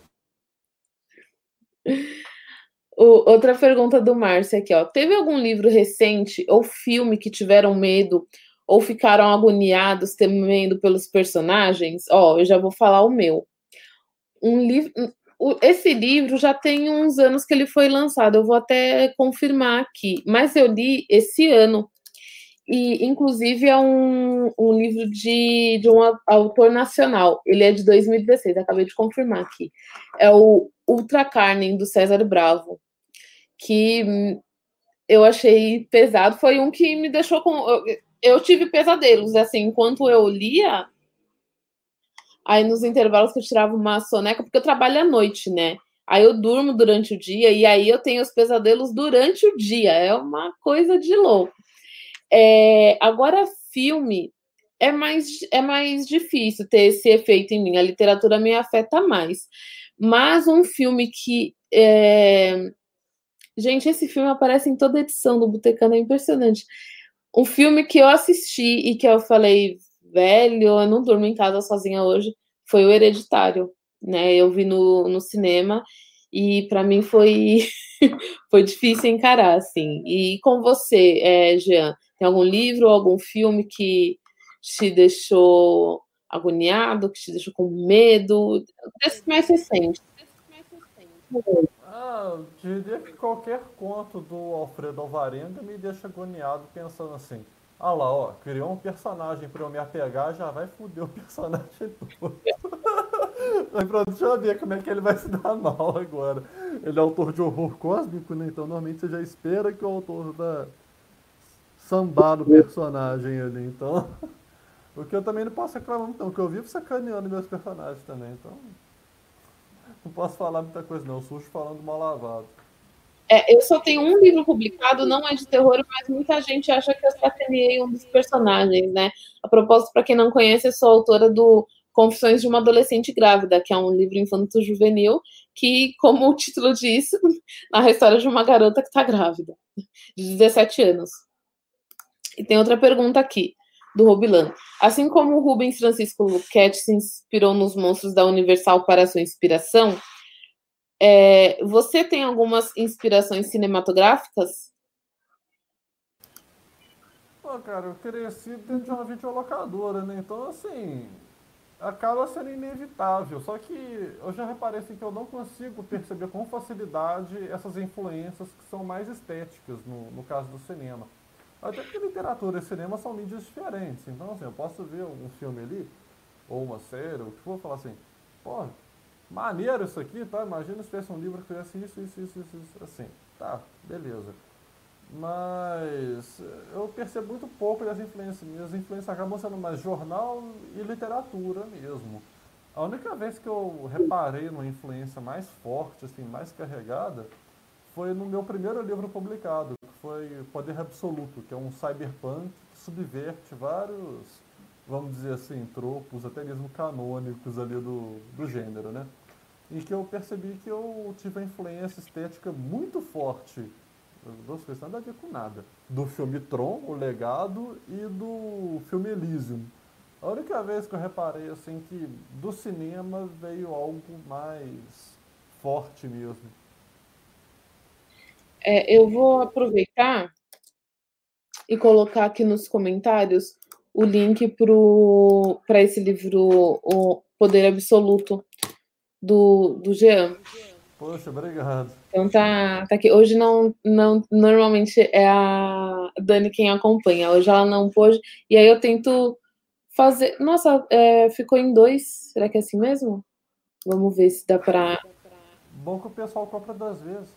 [SPEAKER 1] O, outra pergunta do Márcio aqui, ó. Teve algum livro recente ou filme que tiveram medo ou ficaram agoniados temendo pelos personagens? Ó, eu já vou falar o meu. Um livro, esse livro já tem uns anos que ele foi lançado, eu vou até confirmar aqui, mas eu li esse ano. E, inclusive, é um, um livro de, de um autor nacional. Ele é de 2016, acabei de confirmar aqui. É o Ultra Carne, do César Bravo. Que eu achei pesado. Foi um que me deixou com. eu tive pesadelos, assim, enquanto eu lia, aí nos intervalos que eu tirava uma soneca, porque eu trabalho à noite, né? Aí eu durmo durante o dia e aí eu tenho os pesadelos durante o dia. É uma coisa de louco. É, agora, filme é mais, é mais difícil ter esse efeito em mim. A literatura me afeta mais. Mas um filme que. É... Gente, esse filme aparece em toda edição do Botecano, é impressionante. Um filme que eu assisti e que eu falei, velho, eu não durmo em casa sozinha hoje, foi o Hereditário. Né? Eu vi no, no cinema e para mim foi, foi difícil encarar, assim. E com você, é, Jean, tem algum livro algum filme que te deixou agoniado, que te deixou com medo? Desse mais recente.
[SPEAKER 2] Ah, diria que qualquer conto do Alfredo Alvarenga me deixa agoniado pensando assim. Ah lá, ó, criou um personagem para eu me apegar, já vai foder o personagem todo. Aí pronto, deixa eu ver como é que ele vai se dar mal agora. Ele é autor de horror cósmico, né? Então normalmente você já espera que o autor da sambar no personagem ali. Então. O que eu também não posso reclamar muito, não. O que eu vivo sacaneando meus personagens também. Então. Não posso falar muita coisa, não. Sujo falando mal lavado.
[SPEAKER 1] É, eu só tenho um livro publicado, não é de terror, mas muita gente acha que eu sacaneei um dos personagens, né? A propósito, para quem não conhece, eu sou autora do Confissões de uma Adolescente Grávida, que é um livro infanto-juvenil que, como o título diz, narra a história de uma garota que está grávida, de 17 anos. E tem outra pergunta aqui, do Robilan. Assim como o Rubens Francisco Luquete se inspirou nos monstros da Universal para sua inspiração, é, você tem algumas inspirações cinematográficas?
[SPEAKER 2] Pô, cara, eu cresci dentro de uma videolocadora, né? Então, assim, acaba sendo inevitável. Só que eu já reparei assim, que eu não consigo perceber com facilidade essas influências que são mais estéticas no, no caso do cinema. Até porque literatura e cinema são mídias diferentes. Então, assim, eu posso ver um filme ali, ou uma série, ou o que for, falar assim, pô, maneiro isso aqui, tá? Imagina se tivesse um livro que fizesse isso, isso, isso, isso, isso, assim. Tá, beleza. Mas eu percebo muito pouco das influências. Minhas influências acabam sendo mais jornal e literatura mesmo. A única vez que eu reparei numa influência mais forte, assim, mais carregada, foi no meu primeiro livro publicado, que foi Poder Absoluto, que é um cyberpunk que subverte vários, vamos dizer assim, tropos, até mesmo canônicos ali do, do gênero, né? E que eu percebi que eu tive uma influência estética muito forte, duas coisas nada a ver com nada, do filme Tron, O Legado, e do filme Elysium. A única vez que eu reparei, assim, que do cinema veio algo mais forte mesmo.
[SPEAKER 1] É, eu vou aproveitar e colocar aqui nos comentários o link para esse livro, O Poder Absoluto, do, do Jean.
[SPEAKER 2] Poxa, obrigado.
[SPEAKER 1] Então tá, tá aqui. Hoje não, não, normalmente é a Dani quem acompanha. Hoje ela não pôde. E aí eu tento fazer. Nossa, é, ficou em dois. Será que é assim mesmo? Vamos ver se dá para.
[SPEAKER 2] Bom que o pessoal compra duas vezes.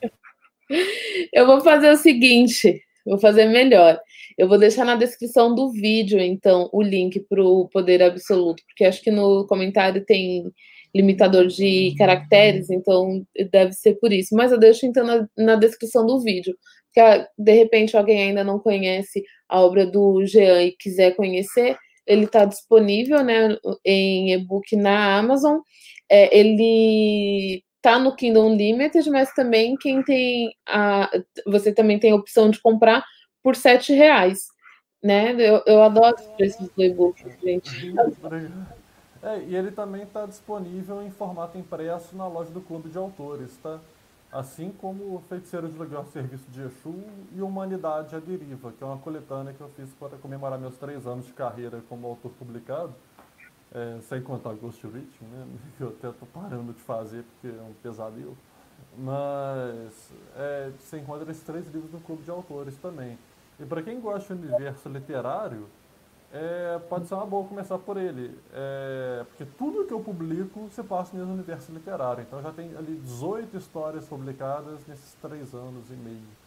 [SPEAKER 1] Eu vou fazer o seguinte, vou fazer melhor. Eu vou deixar na descrição do vídeo, então, o link para o Poder Absoluto, porque acho que no comentário tem limitador de caracteres, então deve ser por isso. Mas eu deixo então na, na descrição do vídeo. Que ah, de repente alguém ainda não conhece a obra do Jean e quiser conhecer, ele está disponível né, em e-book na Amazon. É, ele tá no Kindle Unlimited, mas também quem tem a, você também tem a opção de comprar por sete reais, né? Eu, eu adoro os preços do e-book, gente.
[SPEAKER 2] É, e ele também está disponível em formato impresso na loja do Clube de Autores, tá? Assim como o Feiticeiro de Lugar Serviço de Exu e Humanidade à Deriva, que é uma coletânea que eu fiz para comemorar meus três anos de carreira como autor publicado. É, sem contar Ghost Rich, né? Que eu até tô parando de fazer porque é um pesadelo. Mas é, você encontra esses três livros no Clube de Autores também. E para quem gosta do universo literário, é, pode ser uma boa começar por ele. É, porque tudo que eu publico você passa no universo literário. Então já tem ali 18 histórias publicadas nesses três anos e meio.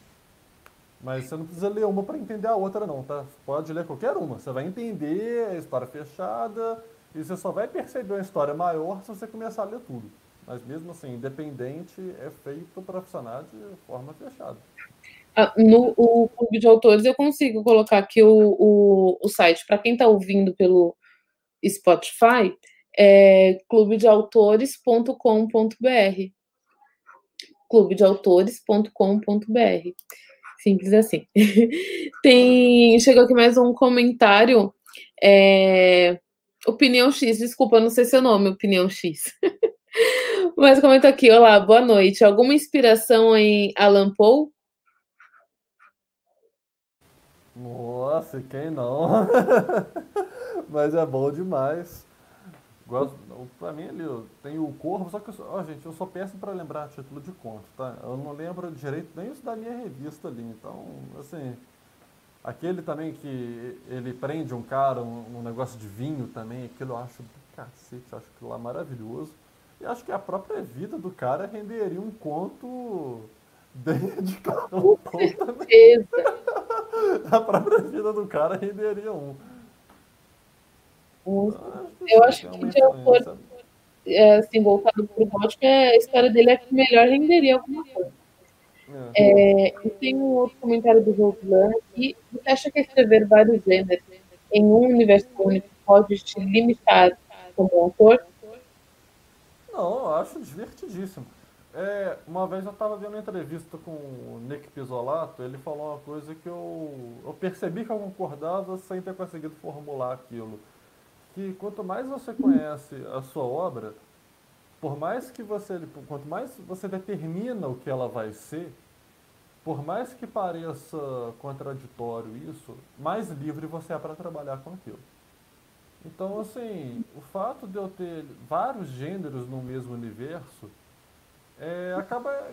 [SPEAKER 2] Mas você não precisa ler uma para entender a outra, não, tá? Pode ler qualquer uma. Você vai entender a história fechada e você só vai perceber uma história maior se você começar a ler tudo. Mas mesmo assim, independente é feito para funcionar de forma fechada.
[SPEAKER 1] Ah, no o clube de autores, eu consigo colocar aqui o, o, o site. Para quem está ouvindo pelo Spotify, é clubedeautores.com.br. clubedeautores.com.br. Simples assim. Tem. Chegou aqui mais um comentário. É, opinião X, desculpa, não sei seu nome, Opinião X. Mas comenta aqui, olá, boa noite. Alguma inspiração em Alan Poe?
[SPEAKER 2] Nossa, quem não? Mas é bom demais. Gosto, pra mim ali, tem o Corvo, só que, ó, gente, eu sou péssimo para lembrar título de conto, tá? Eu não lembro direito nem isso da minha revista ali. Então, assim, aquele também que ele prende um cara, um, um negócio de vinho também, aquilo eu acho do cacete, eu acho aquilo lá maravilhoso. E acho que a própria vida do cara renderia um conto dedicado ao conto também. a própria vida do cara renderia um.
[SPEAKER 1] Eu acho que de autor é, assim, voltado para o gótico, é, a história dele é que melhor renderia alguma coisa. É. É, tem um outro comentário do Roland aqui. Você acha que escrever vários gêneros em um universo único pode te limitar como autor?
[SPEAKER 2] Não, eu acho divertidíssimo. É, uma vez eu estava vendo uma entrevista com o Nick Pisolato, ele falou uma coisa que eu, eu percebi que eu concordava sem ter conseguido formular aquilo. Que quanto mais você conhece a sua obra, por mais que você, quanto mais você determina o que ela vai ser, por mais que pareça contraditório isso, mais livre você é para trabalhar com aquilo. Então, assim, o fato de eu ter vários gêneros no mesmo universo é, acaba,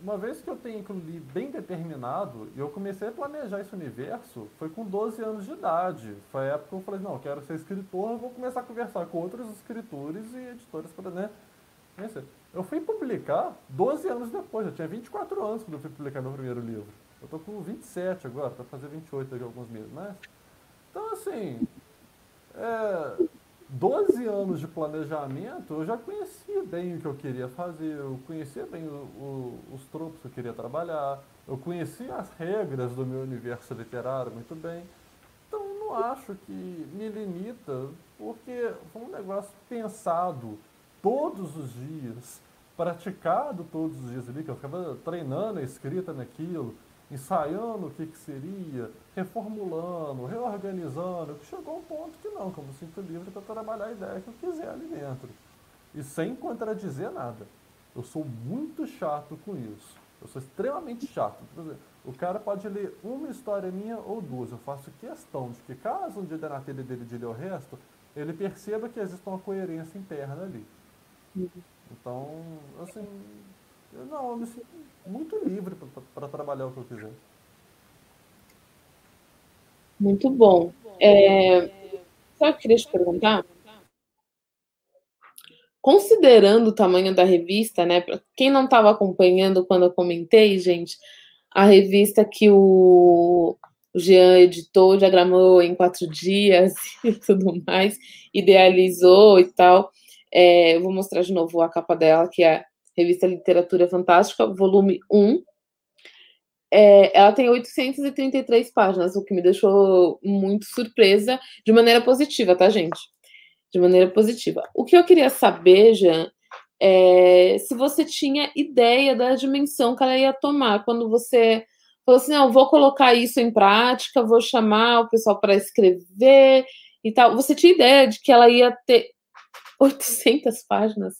[SPEAKER 2] uma vez que eu tenho aquilo bem determinado, e eu comecei a planejar esse universo, foi com 12 anos de idade. Foi a época que eu falei, não, eu quero ser escritor, vou começar a conversar com outros escritores e editores para, né? Eu fui publicar 12 anos depois, eu tinha 24 anos quando eu fui publicar meu primeiro livro. Eu tô com 27 agora, para fazer 28 daqui a alguns meses, mas... Então, assim, é, 12 anos de planejamento, eu já conhecia bem o que eu queria fazer, eu conhecia bem o, o, os tropos que eu queria trabalhar, eu conhecia as regras do meu universo literário muito bem. Então, não acho que me limita, porque foi um negócio pensado todos os dias, praticado todos os dias ali, que eu ficava treinando a escrita naquilo, ensaiando o que, que seria, reformulando, reorganizando, que chegou um ponto que não, como sinto livre para trabalhar a ideia que eu quiser ali dentro. E sem contradizer nada. Eu sou muito chato com isso. Eu sou extremamente chato. o cara pode ler uma história minha ou duas. Eu faço questão de que, caso um dia der na telha dele de ler o resto, ele perceba que existe uma coerência interna ali. Então, assim, eu não, eu me sinto muito livre para trabalhar o que eu quiser.
[SPEAKER 1] Muito bom. É, só que eu queria te perguntar? Considerando o tamanho da revista, né? Para quem não estava acompanhando quando eu comentei, gente, a revista que o, o Jean editou, diagramou em quatro dias e tudo mais, idealizou e tal. É, eu vou mostrar de novo a capa dela, que é Revista Literatura Fantástica, volume 1. É, ela tem 833 páginas, o que me deixou muito surpresa, de maneira positiva, tá, gente? De maneira positiva. O que eu queria saber, Jean, é se você tinha ideia da dimensão que ela ia tomar quando você falou assim: não, vou colocar isso em prática, vou chamar o pessoal para escrever e tal. Você tinha ideia de que ela ia ter 800 páginas?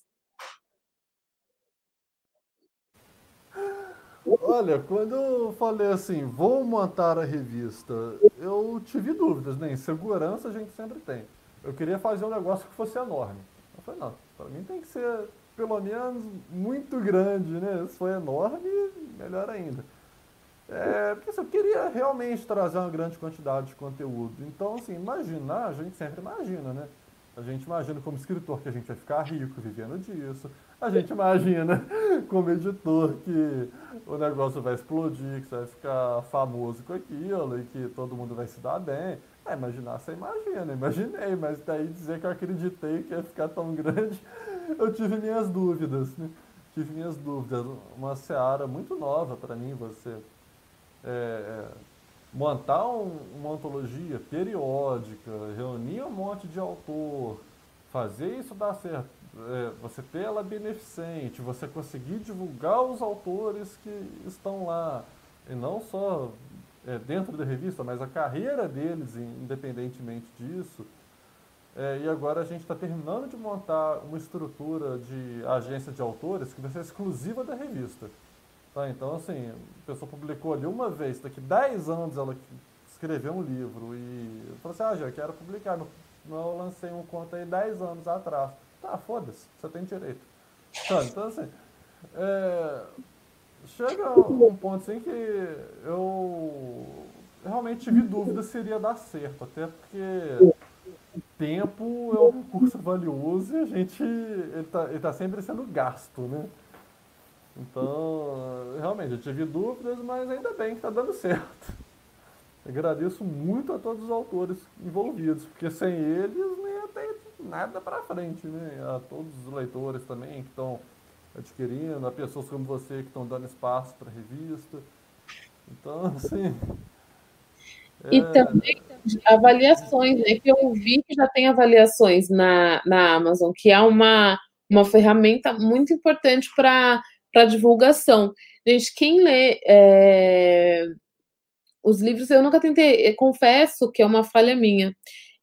[SPEAKER 2] Olha, quando eu falei assim, vou montar a revista, eu tive dúvidas, né? Insegurança a gente sempre tem. Eu queria fazer um negócio que fosse enorme. Eu falei, não, para mim tem que ser pelo menos muito grande, né? Se for enorme, melhor ainda. É, porque assim, eu queria realmente trazer uma grande quantidade de conteúdo. Então, assim, imaginar, a gente sempre imagina, né? A gente imagina como escritor que a gente vai ficar rico vivendo disso. A gente imagina como editor que o negócio vai explodir, que você vai ficar famoso com aquilo e que todo mundo vai se dar bem. É, imaginar, você imagina, imaginei, mas daí dizer que eu acreditei que ia ficar tão grande, eu tive minhas dúvidas, né? Tive minhas dúvidas. Uma seara muito nova para mim, você é, é, montar um, uma antologia periódica, reunir um monte de autor, fazer isso dar certo, você ter ela beneficente, você conseguir divulgar os autores que estão lá, e não só é, dentro da revista, mas a carreira deles, independentemente disso. É, e agora a gente está terminando de montar uma estrutura de agência de autores que vai ser exclusiva da revista. Tá? Então, assim, a pessoa publicou ali uma vez, daqui 10 anos ela escreveu um livro e falou assim, ah, já quero publicar. Eu lancei um conto aí 10 anos atrás. Tá, foda-se, você tem direito. Tá, então, assim, é, chega um ponto assim que eu realmente tive dúvida se iria dar certo, até porque tempo é um recurso valioso e a gente ele tá, sempre sendo gasto, né? Então, realmente, eu tive dúvidas, mas ainda bem que está dando certo. Agradeço muito a todos os autores envolvidos, porque sem eles ia ter nada para frente, né? A todos os leitores também que estão adquirindo, a pessoas como você que estão dando espaço para a revista. Então, assim.
[SPEAKER 1] É... E também avaliações, né? Que eu vi que já tem avaliações na, na Amazon, que é uma, uma ferramenta muito importante para divulgação. Gente, quem lê é, os livros, eu nunca tentei, confesso que é uma falha minha.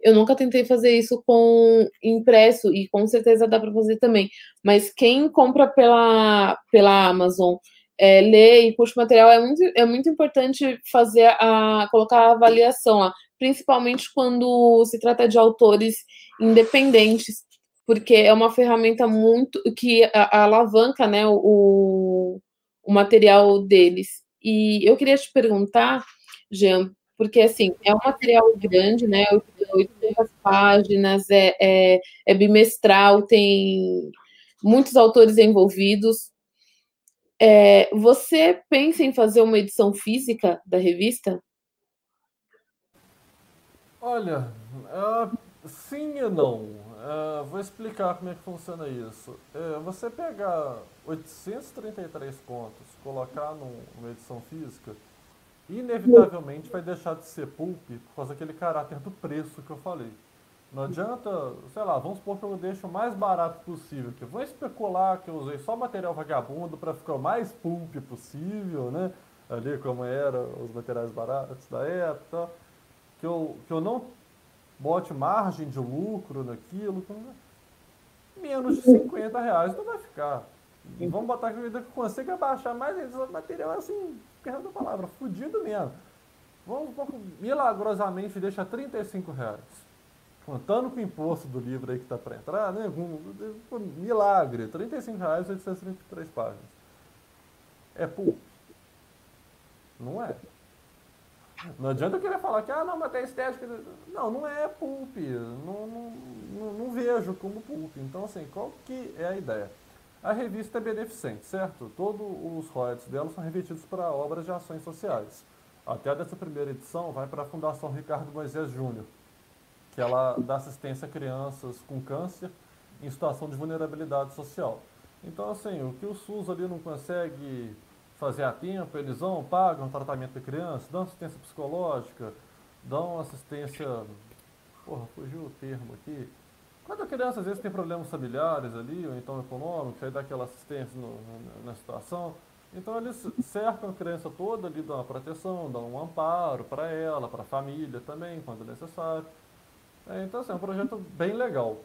[SPEAKER 1] Eu nunca tentei fazer isso com impresso e com certeza dá para fazer também. Mas quem compra pela, pela Amazon, é, lê e puxa o material, é muito, é muito importante fazer a colocar a avaliação lá, principalmente quando se trata de autores independentes, porque é uma ferramenta muito que alavanca né, o, o material deles. E eu queria te perguntar, Jean, porque assim, é um material grande, né? 800 páginas, é, é, é bimestral, tem muitos autores envolvidos. É, você pensa em fazer uma edição física da revista?
[SPEAKER 2] Olha, uh, sim e não. Uh, vou explicar como é que funciona isso. Uh, você pegar 833 contos, colocar num, numa edição física, inevitavelmente vai deixar de ser pulp por causa daquele caráter do preço que eu falei. Não adianta, sei lá, vamos supor que eu deixo o mais barato possível, que vou especular que eu usei só material vagabundo para ficar o mais pulp possível, né? Ali como era os materiais baratos da época, que eu, que eu não bote margem de lucro naquilo, menos de 50 reais não vai ficar. E vamos botar que eu consiga baixar mais esse material assim, perdão a palavra, fudido mesmo. Vamos, milagrosamente deixa 35 reais. Contando com o imposto do livro aí que está para entrar, né? Um, milagre, 35 reais, 833 páginas. É pulp. Não é. Não adianta eu querer falar que, ah, não, mas tem estética. Não, não é pulp. Não, não, não, não vejo como pulp. Então, assim, qual que é a ideia? A revista é beneficente, certo? Todos os royalties dela são revertidos para obras de ações sociais. Até dessa primeira edição vai para a Fundação Ricardo Moisés Júnior, que ela dá assistência a crianças com câncer em situação de vulnerabilidade social. Então, assim, o que o SUS ali não consegue fazer a tempo, eles vão, pagam o tratamento da criança, dão assistência psicológica, dão assistência. Porra, fugiu o termo aqui quando a criança às vezes tem problemas familiares ali, ou então econômicos, aí dá aquela assistência no, na situação. Então eles cercam a criança toda ali, dão uma proteção, dão um amparo para ela, para a família também, quando necessário. É, então assim, é um projeto bem legal.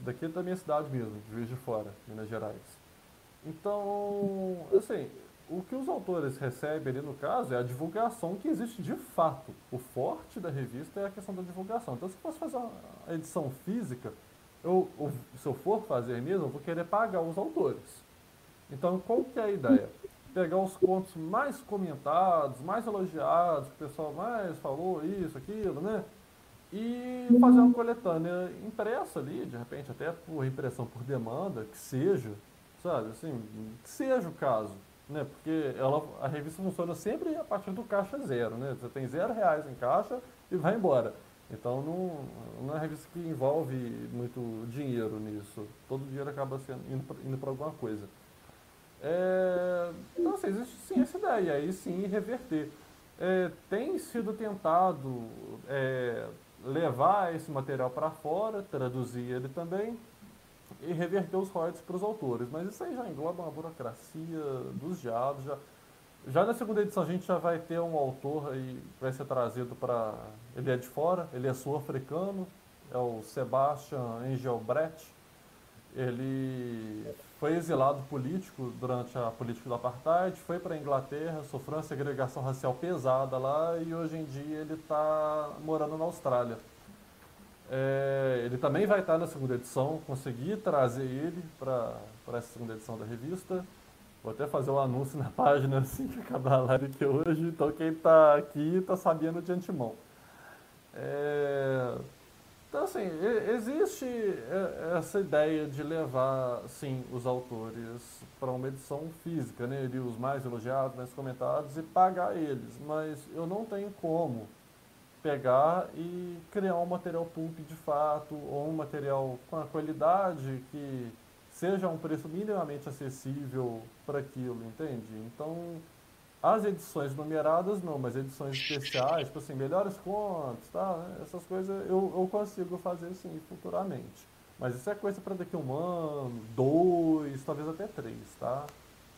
[SPEAKER 2] Daqui da minha cidade mesmo, de Juiz de Fora, Minas Gerais. Então, assim, o que os autores recebem ali no caso é a divulgação que existe de fato. O forte da revista é a questão da divulgação. Então, se fosse fazer uma edição física, eu, se eu for fazer mesmo, eu vou querer pagar os autores. Então, qual que é a ideia? Pegar os contos mais comentados, mais elogiados, que o pessoal mais falou isso, aquilo, né? e fazer uma coletânea impressa ali, de repente até por impressão por demanda, que seja, sabe, assim, que seja o caso, né? Porque ela, a revista funciona sempre a partir do caixa zero, né? Você tem zero reais em caixa e vai embora. Então não, não é uma revista que envolve muito dinheiro nisso. Todo dinheiro acaba sendo, indo para alguma coisa. É, então, assim, existe sim essa ideia, aí sim reverter. É, tem sido tentado é, levar esse material para fora, traduzir ele também e reverter os royalties para os autores. Mas isso aí já engloba uma burocracia dos diabos. Já, já na segunda edição a gente já vai ter um autor aí que vai ser trazido para. Ele é de fora, ele é sul-africano, é o Sebastian Engelbrecht. Ele foi exilado político durante a política do apartheid, foi para a Inglaterra, sofreu uma segregação racial pesada lá e hoje em dia ele está morando na Austrália. É, ele também vai estar na segunda edição, consegui trazer ele para essa segunda edição da revista. Vou até fazer um anúncio na página assim que acabar a live aqui hoje, então quem está aqui está sabendo de antemão. É, então, assim, existe essa ideia de levar, sim, os autores para uma edição física, né? os mais elogiados, mais comentados, e pagar eles. Mas eu não tenho como pegar e criar um material pulp de fato, ou um material com a qualidade que seja um preço minimamente acessível para aquilo, entende? Então, as edições numeradas não, mas edições especiais, tipo assim, melhores contos, tá? Essas coisas eu, eu consigo fazer sim futuramente. Mas isso é coisa para daqui a um ano, dois, talvez até três, tá?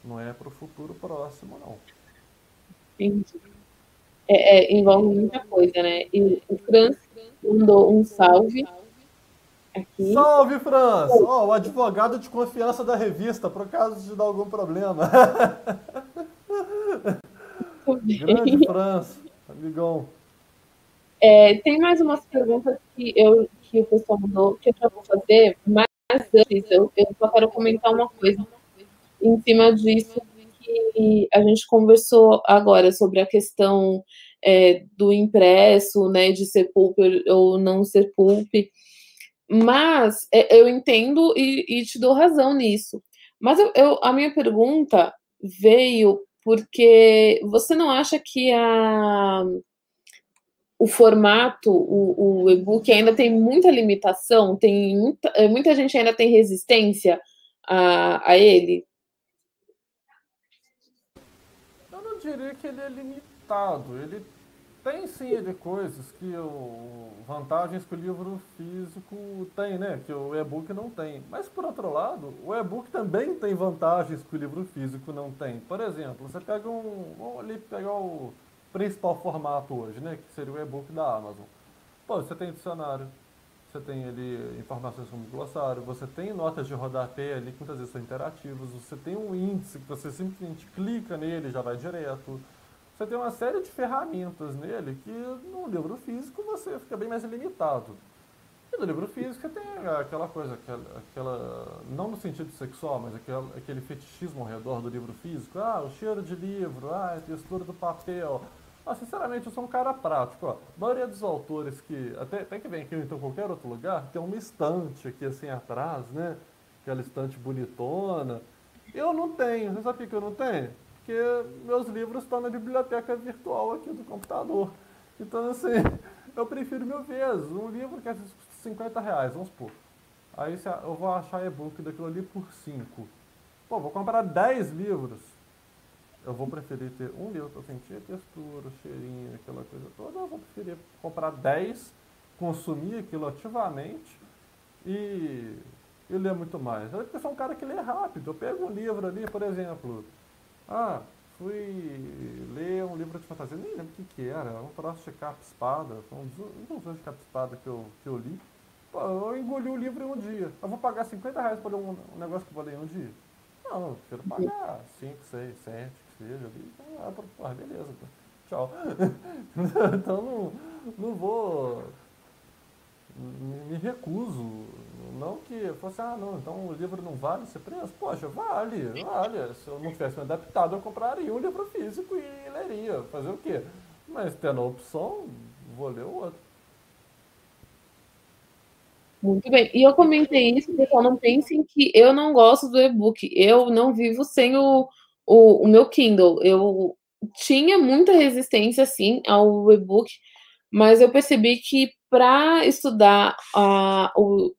[SPEAKER 2] Não é para o futuro próximo, não.
[SPEAKER 1] Entendi. É, é, envolve muita coisa, né? E o Franz mandou um salve aqui.
[SPEAKER 2] Salve, Franz! Oh, o advogado de confiança da revista, por caso de dar algum problema. Grande França, amigão.
[SPEAKER 1] É, tem mais umas perguntas que, eu, que o pessoal mandou que eu vou fazer, mas antes eu, eu só quero comentar uma coisa em cima disso que a gente conversou agora sobre a questão é, do impresso, né, de ser pulp ou não ser pulp. Mas é, eu entendo e, e, te dou razão nisso. Mas eu, eu, a minha pergunta veio porque você não acha que a, o formato, o, o e-book ainda tem muita limitação, tem muita, é, muita gente ainda tem resistência a, a ele?
[SPEAKER 2] Eu não diria que ele é limitado, ele tem sim ele coisas que o vantagens que o livro físico tem, né? Que o e-book não tem. Mas por outro lado, o e-book também tem vantagens que o livro físico não tem. Por exemplo, você pega um, vamos ali pegar o principal formato hoje, né? Que seria o e-book da Amazon. Pô, você tem dicionário, você tem ali informações como glossário, você tem notas de rodapé ali que muitas vezes são interativas, você tem um índice que você simplesmente clica nele e já vai direto você tem uma série de ferramentas nele que no livro físico você fica bem mais limitado. E no livro físico tem aquela coisa, aquela, aquela não no sentido sexual, mas aquele, aquele fetichismo ao redor do livro físico. Ah, o cheiro de livro, ah, a textura do papel. Ah, sinceramente, eu sou um cara prático. Ó. A maioria dos autores que, até, até que vem aqui ou então qualquer outro lugar, tem uma estante aqui assim atrás, né? Aquela estante bonitona. Eu não tenho. Você sabe o que eu não tenho? Porque meus livros estão na biblioteca virtual aqui do computador. Então, assim, eu prefiro mil vezes um livro que é 50 reais, vamos supor. Aí eu vou achar e-book daquilo ali por 5. Pô, vou comprar 10 livros. Eu vou preferir ter um livro para sentir a textura, o cheirinho, aquela coisa toda. Eu vou preferir comprar 10, consumir aquilo ativamente e, e ler muito mais. Eu sou um cara que lê rápido. Eu pego um livro ali, por exemplo, ah, fui ler um livro de fantasia, nem lembro o que, era, um troço de capa-espada, foi um dos de capa-espada que eu, que eu li. Pô, eu engoli o livro em um dia. Eu vou pagar 50 reais para ler um, um negócio que eu vou ler em um dia? Não, eu prefiro pagar 5, 6, 7, que seja ali. Então, ah, porra, beleza, tchau. então não, não vou me recuso. Não que fosse, ah, não, então o livro não vale ser preço. Poxa, vale, vale. Se eu não tivesse me adaptado, eu compraria um livro físico e leria. Fazer o quê? Mas tendo a opção, vou ler o outro.
[SPEAKER 1] Muito bem. E eu comentei isso, pessoal, não pensem que eu não gosto do e-book. Eu não vivo sem o, o, o meu Kindle. Eu tinha muita resistência, sim, ao e-book, mas eu percebi que para estudar uh, o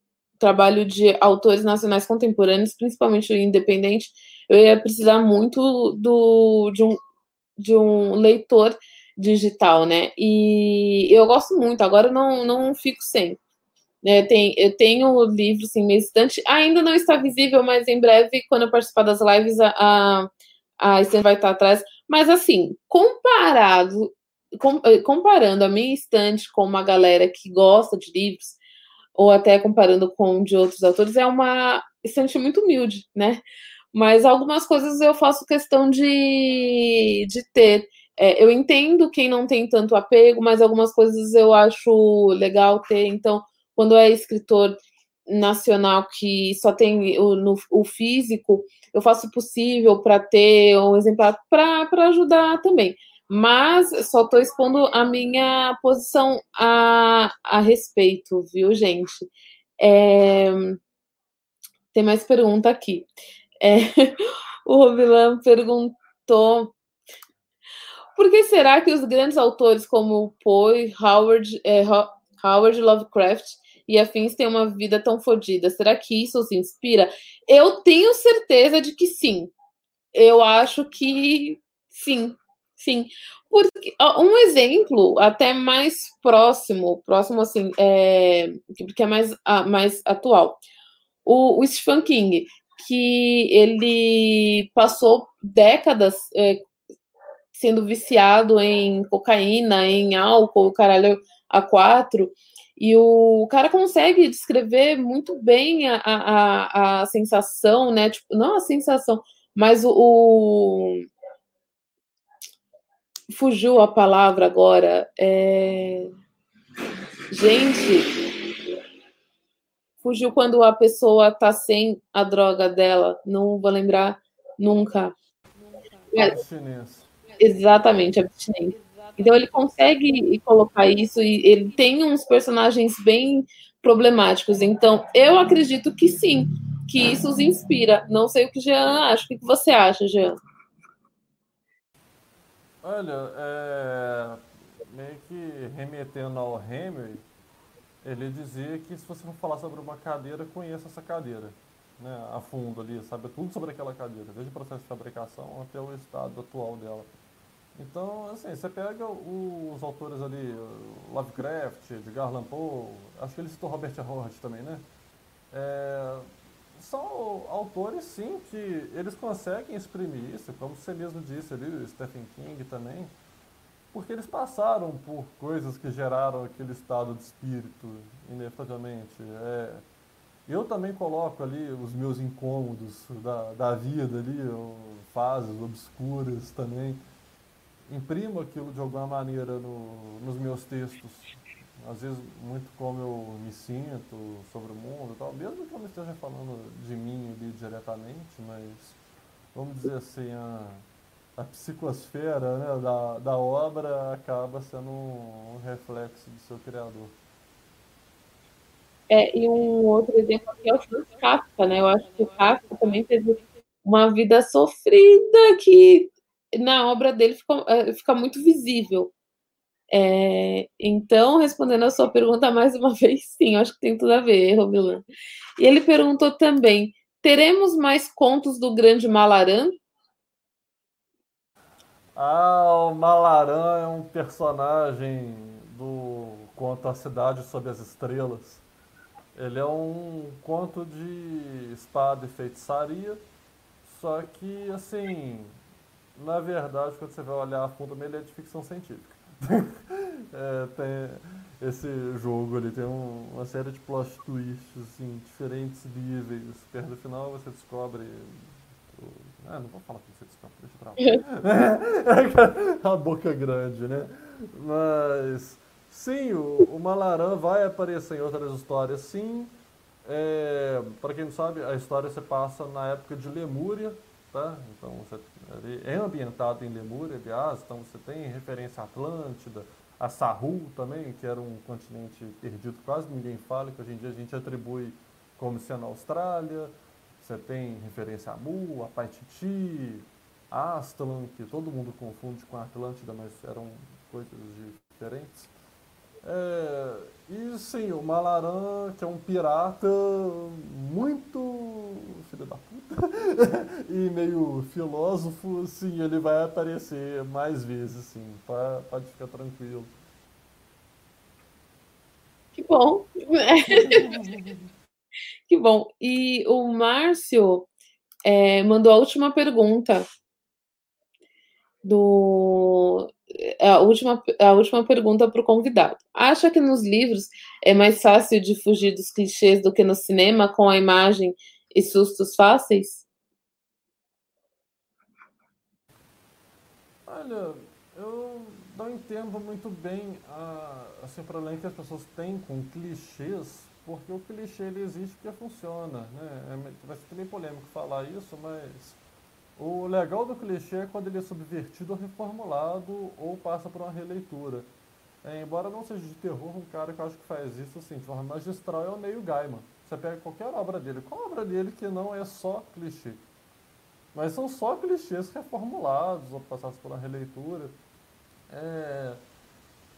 [SPEAKER 1] trabalho de autores nacionais contemporâneos, principalmente independente, eu ia precisar muito do, de, um, de um leitor digital, né? E eu gosto muito, agora não, não fico sem. É, tem, eu tenho o livro assim, meio estante, ainda não está visível, mas em breve, quando eu participar das lives, a, a, a estante vai estar atrás. Mas assim, comparado, com, eh, comparando a minha estante com uma galera que gosta de livros, ou até comparando com de outros autores, é uma estante muito humilde, né? Mas algumas coisas eu faço questão de, de ter. É, eu entendo quem não tem tanto apego, mas algumas coisas eu acho legal ter. Então, quando é escritor nacional que só tem o, no, o físico, eu faço o possível para ter um exemplar para ajudar também. Mas só estou expondo a minha posição a, a respeito, viu, gente? É, tem mais pergunta aqui. É, o Robilan perguntou por que será que os grandes autores como Poe, Howard, é, Howard Lovecraft e afins têm uma vida tão fodida? Será que isso os inspira? Eu tenho certeza de que sim. Eu acho que sim, sim. Porque, um exemplo até mais próximo, próximo assim, é, porque é mais, mais atual. O, o Stephen King, que ele passou décadas é, sendo viciado em cocaína, em álcool, caralho, a quatro, e o cara consegue descrever muito bem a, a, a sensação, né? Tipo, não a sensação, mas o... Fugiu a palavra agora. É... Gente, fugiu quando a pessoa tá sem a droga dela. Não vou lembrar nunca. Abstinência. Exatamente, abstinência. Então ele consegue colocar isso e ele tem uns personagens bem problemáticos. Então eu acredito que sim, que isso os inspira. Não sei o que Jean acha. O que você acha, Jean?
[SPEAKER 2] Olha, é... meio que remetendo ao Henry, ele dizia que se você for falar sobre uma cadeira, conheça essa cadeira. Né, a fundo ali, sabe tudo sobre aquela cadeira, desde o processo de fabricação até o estado atual dela. Então, assim, você pega os autores ali, Lovecraft, Edgar Allan Poe, acho que ele citou Robert Howard também, né? É, são autores, sim, que eles conseguem exprimir isso, como você mesmo disse ali, o Stephen King também, porque eles passaram por coisas que geraram aquele estado de espírito, inevitavelmente. É, eu também coloco ali os meus incômodos da, da vida ali, fases obscuras também imprimo aquilo de alguma maneira no, nos meus textos. Às vezes, muito como eu me sinto sobre o mundo tal, mesmo que eu não esteja falando de mim ali diretamente, mas vamos dizer assim, a, a psicosfera né, da, da obra acaba sendo um, um reflexo do seu criador.
[SPEAKER 1] É, e um outro exemplo aqui é o Franz Kafka, né? Eu acho que o Kafka também teve uma vida sofrida que na obra dele é, fica muito visível. É, então, respondendo a sua pergunta mais uma vez, sim, acho que tem tudo a ver, Robilan. E ele perguntou também: teremos mais contos do Grande Malaran?
[SPEAKER 2] Ah, o Malaran é um personagem do conto A Cidade Sob as Estrelas. Ele é um conto de espada e feitiçaria, só que, assim, na verdade, quando você vai olhar a fundo, ele é de ficção científica. É, tem esse jogo ali, tem um, uma série de plot twists, assim, diferentes níveis. Perto do final você descobre. Ah, não vou falar que você descobre, deixa pra lá. a boca grande, né? Mas. Sim, o, o Malaran vai aparecer em outras histórias, sim. É, para quem não sabe, a história se passa na época de Lemúria, tá? Então você, é ambientado em Lemúria, aliás, então você tem referência à Atlântida, a Sahu também, que era um continente perdido, quase ninguém fala, que hoje em dia a gente atribui como sendo a Austrália. Você tem referência a Mu, a Paititi, Aslan, que todo mundo confunde com a Atlântida, mas eram coisas diferentes. É, e sim, o Malaran, que é um pirata muito filho da puta e meio filósofo, sim, ele vai aparecer mais vezes, sim, pode ficar tranquilo.
[SPEAKER 1] Que bom. que bom. E o Márcio é, mandou a última pergunta do a última, a última pergunta para o convidado. Acha que nos livros é mais fácil de fugir dos clichês do que no cinema com a imagem e sustos fáceis?
[SPEAKER 2] Olha, eu não entendo muito bem a, assim, o problema que as pessoas têm com clichês, porque o clichê ele existe porque funciona. Né? É, vai ser bem polêmico falar isso, mas o legal do clichê é quando ele é subvertido ou reformulado ou passa por uma releitura. É, embora não seja de terror, um cara que eu acho que faz isso assim, de forma magistral é o Neil Gaiman. Você pega qualquer obra dele, qual obra dele que não é só clichê? Mas são só clichês reformulados ou passados por uma releitura. É...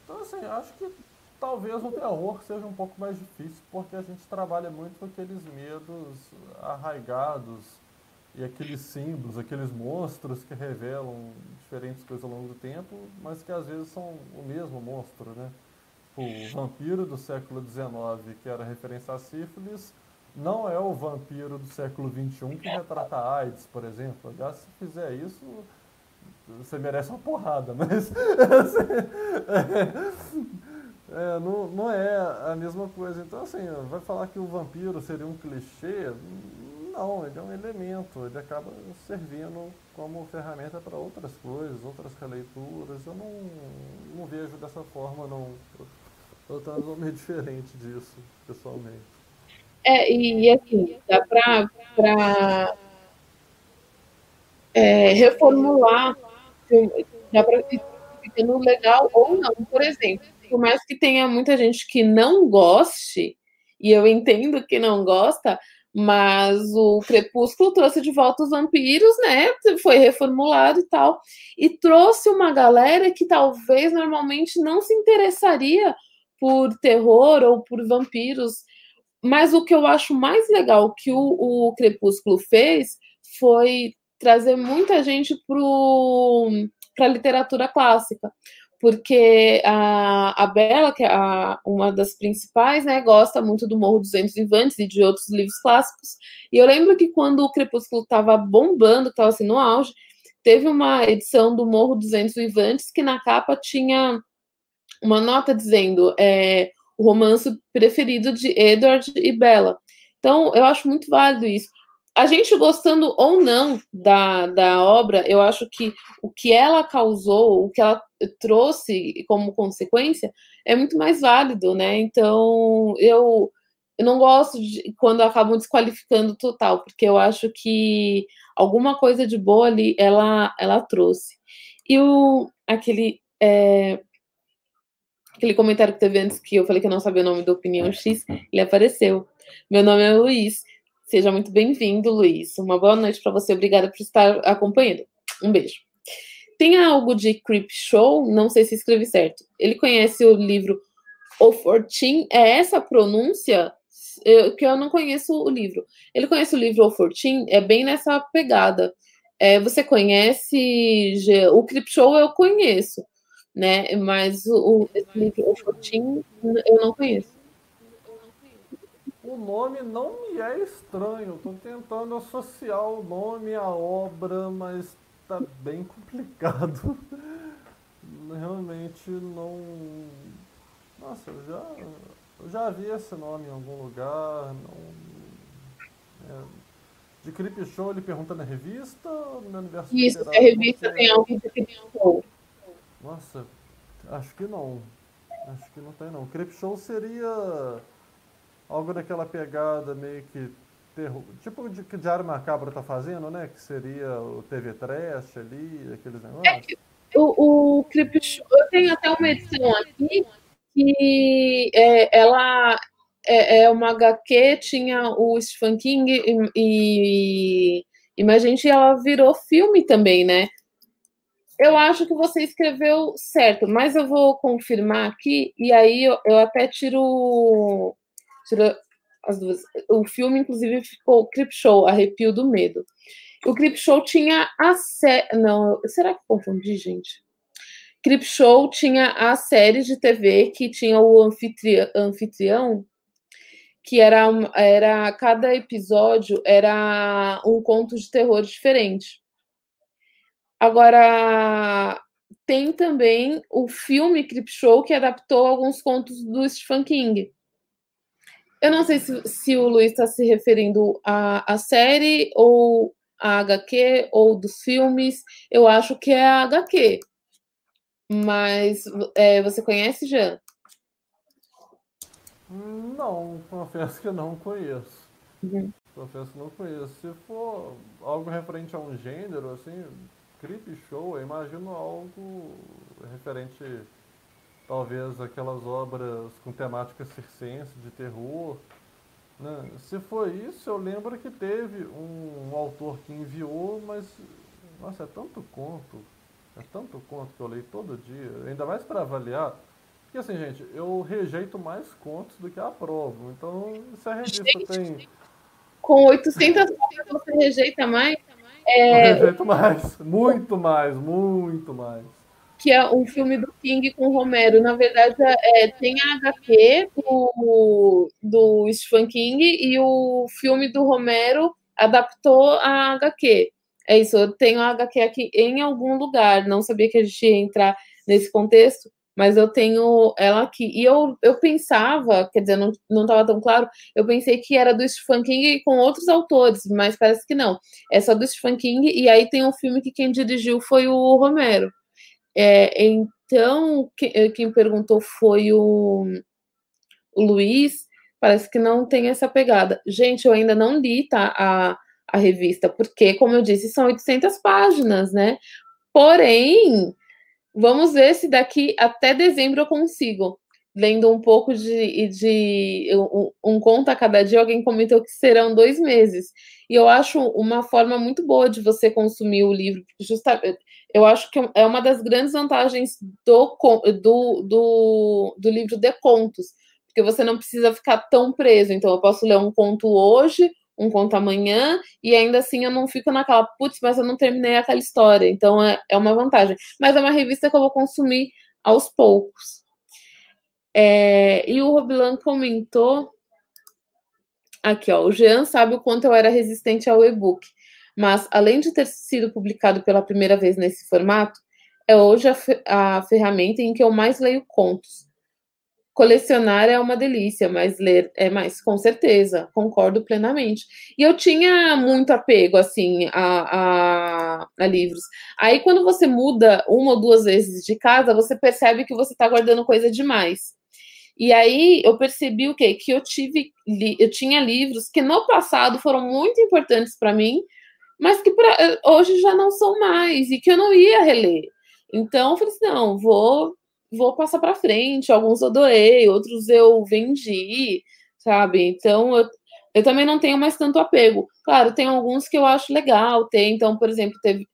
[SPEAKER 2] Então, assim, acho que talvez o terror seja um pouco mais difícil, porque a gente trabalha muito com aqueles medos arraigados e aqueles símbolos, aqueles monstros que revelam diferentes coisas ao longo do tempo, mas que às vezes são o mesmo monstro, né? O vampiro do século XIX, que era referência a sífilis, não é o vampiro do século XXI que retrata a AIDS, por exemplo. Aliás, se fizer isso, você merece uma porrada, mas é, não, não é a mesma coisa. Então, assim, vai falar que o vampiro seria um clichê? Não, ele é um elemento, ele acaba servindo como ferramenta para outras coisas, outras releituras. Eu não, não vejo dessa forma, não. Eu estou totalmente diferente disso, pessoalmente.
[SPEAKER 1] É, e assim, dá para é, reformular, dá para ficando legal ou não. Por exemplo, por mais que tenha muita gente que não goste, e eu entendo que não gosta, mas o Crepúsculo trouxe de volta os vampiros, né? Foi reformulado e tal. E trouxe uma galera que talvez normalmente não se interessaria por terror ou por vampiros. Mas o que eu acho mais legal que o, o Crepúsculo fez foi trazer muita gente para a literatura clássica porque a, a Bela, que é a, uma das principais, né, gosta muito do Morro dos Ventos Vivantes e de outros livros clássicos. E eu lembro que quando o Crepúsculo estava bombando, estava assim no auge, teve uma edição do Morro dos Ventos Vivantes que na capa tinha uma nota dizendo é, o romance preferido de Edward e Bella. Então, eu acho muito válido isso a gente gostando ou não da, da obra, eu acho que o que ela causou, o que ela trouxe como consequência, é muito mais válido, né? Então, eu, eu não gosto de quando acabam desqualificando total, porque eu acho que alguma coisa de boa ali ela, ela trouxe. E o, aquele, é, aquele comentário que teve antes que eu falei que eu não sabia o nome do Opinião X, ele apareceu. Meu nome é Luiz. Seja muito bem-vindo, Luiz. Uma boa noite para você. Obrigada por estar acompanhando. Um beijo. Tem algo de Creep Show? Não sei se escrevi certo. Ele conhece o livro O Fortin? É essa pronúncia? Eu, que eu não conheço o livro. Ele conhece o livro O Fortin? É bem nessa pegada. É, você conhece o Creep Show? Eu conheço, né? Mas o, esse livro O Fortin eu não conheço
[SPEAKER 2] o nome não me é estranho. Estou tentando associar o nome à obra, mas está bem complicado. Realmente não. Nossa, eu já, eu já vi esse nome em algum lugar. Não... É... De Creep Show ele pergunta na revista ou no universo
[SPEAKER 1] Isso, se a revista tem algo de Creep Show.
[SPEAKER 2] Nossa, acho que não. Acho que não tem não. Creep Show seria algo daquela pegada meio que tipo o que Diário Macabro tá fazendo, né? Que seria o TV Trash ali, aqueles negócios.
[SPEAKER 1] É o, o Creep Show, eu tenho até uma edição aqui que é, ela é, é, uma HQ, tinha o Stephen King e, e, e mais gente, ela virou filme também, né? Eu acho que você escreveu certo, mas eu vou confirmar aqui, e aí eu, eu até tiro, tiro as duas. O filme, inclusive, ficou Crip Show, Arrepio do Medo. O Crip Show tinha a série. Não, será que confundi, gente? Crip Show tinha a série de TV que tinha o anfitrião, anfitrião que era, era cada episódio era um conto de terror diferente. Agora tem também o filme Crip Show que adaptou alguns contos do Stephen King. Eu não sei se, se o Luiz está se referindo à, à série ou à HQ ou dos filmes. Eu acho que é a HQ. Mas é, você conhece, Jean?
[SPEAKER 2] Não, confesso que não conheço. Uhum. Confesso que não conheço. Se for algo referente a um gênero, assim, creep show, eu imagino algo referente talvez aquelas obras com temática circense, de terror. Né? Se for isso, eu lembro que teve um, um, autor que enviou, mas nossa, é tanto conto, é tanto conto que eu leio todo dia, ainda mais para avaliar. Porque assim, gente, eu rejeito mais contos do que aprovo. Então, se a revista gente, tem.
[SPEAKER 1] Com 800 contas você rejeita mais?
[SPEAKER 2] É... Eu rejeito mais, muito mais, muito mais
[SPEAKER 1] que é um filme do King com Romero. Na verdade, é, tem a HQ do, do Stephen King e o filme do Romero adaptou a HQ. É isso, eu tenho a HQ aqui em algum lugar. Não sabia que a gente ia entrar nesse contexto, mas eu tenho ela aqui. E eu, eu pensava, quer dizer, não estava tão claro, eu pensei que era do Stephen King com outros autores, mas parece que não. É só do Stephen King, e aí tem um filme que quem dirigiu foi o Romero. É, então, eh, quem perguntou foi o, o, Luiz, parece que não tem essa pegada. Gente, eu ainda não li tá, a, a revista, porque, como eu disse, são 800 páginas, né? Porém, vamos ver se daqui até dezembro eu consigo. Lendo um pouco de, de um, um conto a cada dia, alguém comentou que serão dois meses. E eu acho uma forma muito boa de você consumir o livro, justamente eu acho que é uma das grandes vantagens do, do, do, do livro de contos, porque você não precisa ficar tão preso. Então, eu posso ler um conto hoje, um conto amanhã, e ainda assim eu não fico naquela, putz, mas eu não terminei aquela história. Então, é, é uma vantagem. Mas é uma revista que eu vou consumir aos poucos. É, e o Robilan comentou aqui, ó, o Jean sabe o quanto eu era resistente ao e-book mas além de ter sido publicado pela primeira vez nesse formato, é hoje a, a ferramenta em que eu mais leio contos. Colecionar é uma delícia, mas ler é mais, com certeza, concordo plenamente. E eu tinha muito apego, assim, a, a, a, livros. Aí, quando você muda uma ou duas vezes de casa, você percebe que você está guardando coisa demais. E aí, eu percebi o quê? Que eu tive, eu tinha livros que no passado foram muito importantes para mim, mas que pra, eh, hoje já não são mais e que eu não ia reler. Então eu falei assim, não, vou vou passar para frente. Alguns eu doei, outros eu vendi, sabe? Então eu, eu também não tenho mais tanto apego. Claro, tem alguns que eu acho legal ter. Então, por exemplo, teve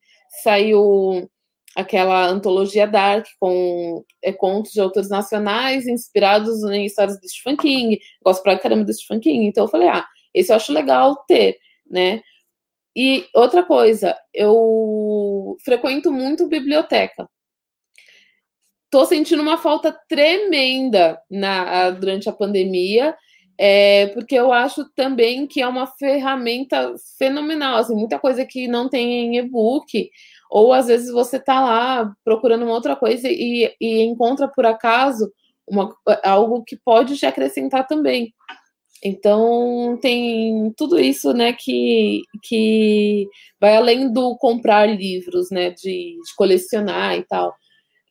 [SPEAKER 1] saiu aquela antologia Dark com é, contos de autores nacionais inspirados em histórias do Stephen King. Gosto pra caramba do Stephen King. Então eu falei, ah, esse eu acho legal ter, né? E outra coisa, eu frequento muito biblioteca. Tô sentindo uma falta tremenda na, durante a pandemia, é, porque eu acho também que é uma ferramenta fenomenal. Assim, muita coisa que não tem em e-book, ou às vezes você tá lá procurando uma outra coisa e, e encontra por acaso uma, algo que pode te acrescentar também. Então tem tudo isso, né, que, que vai além do comprar livros, né, de, de colecionar e tal.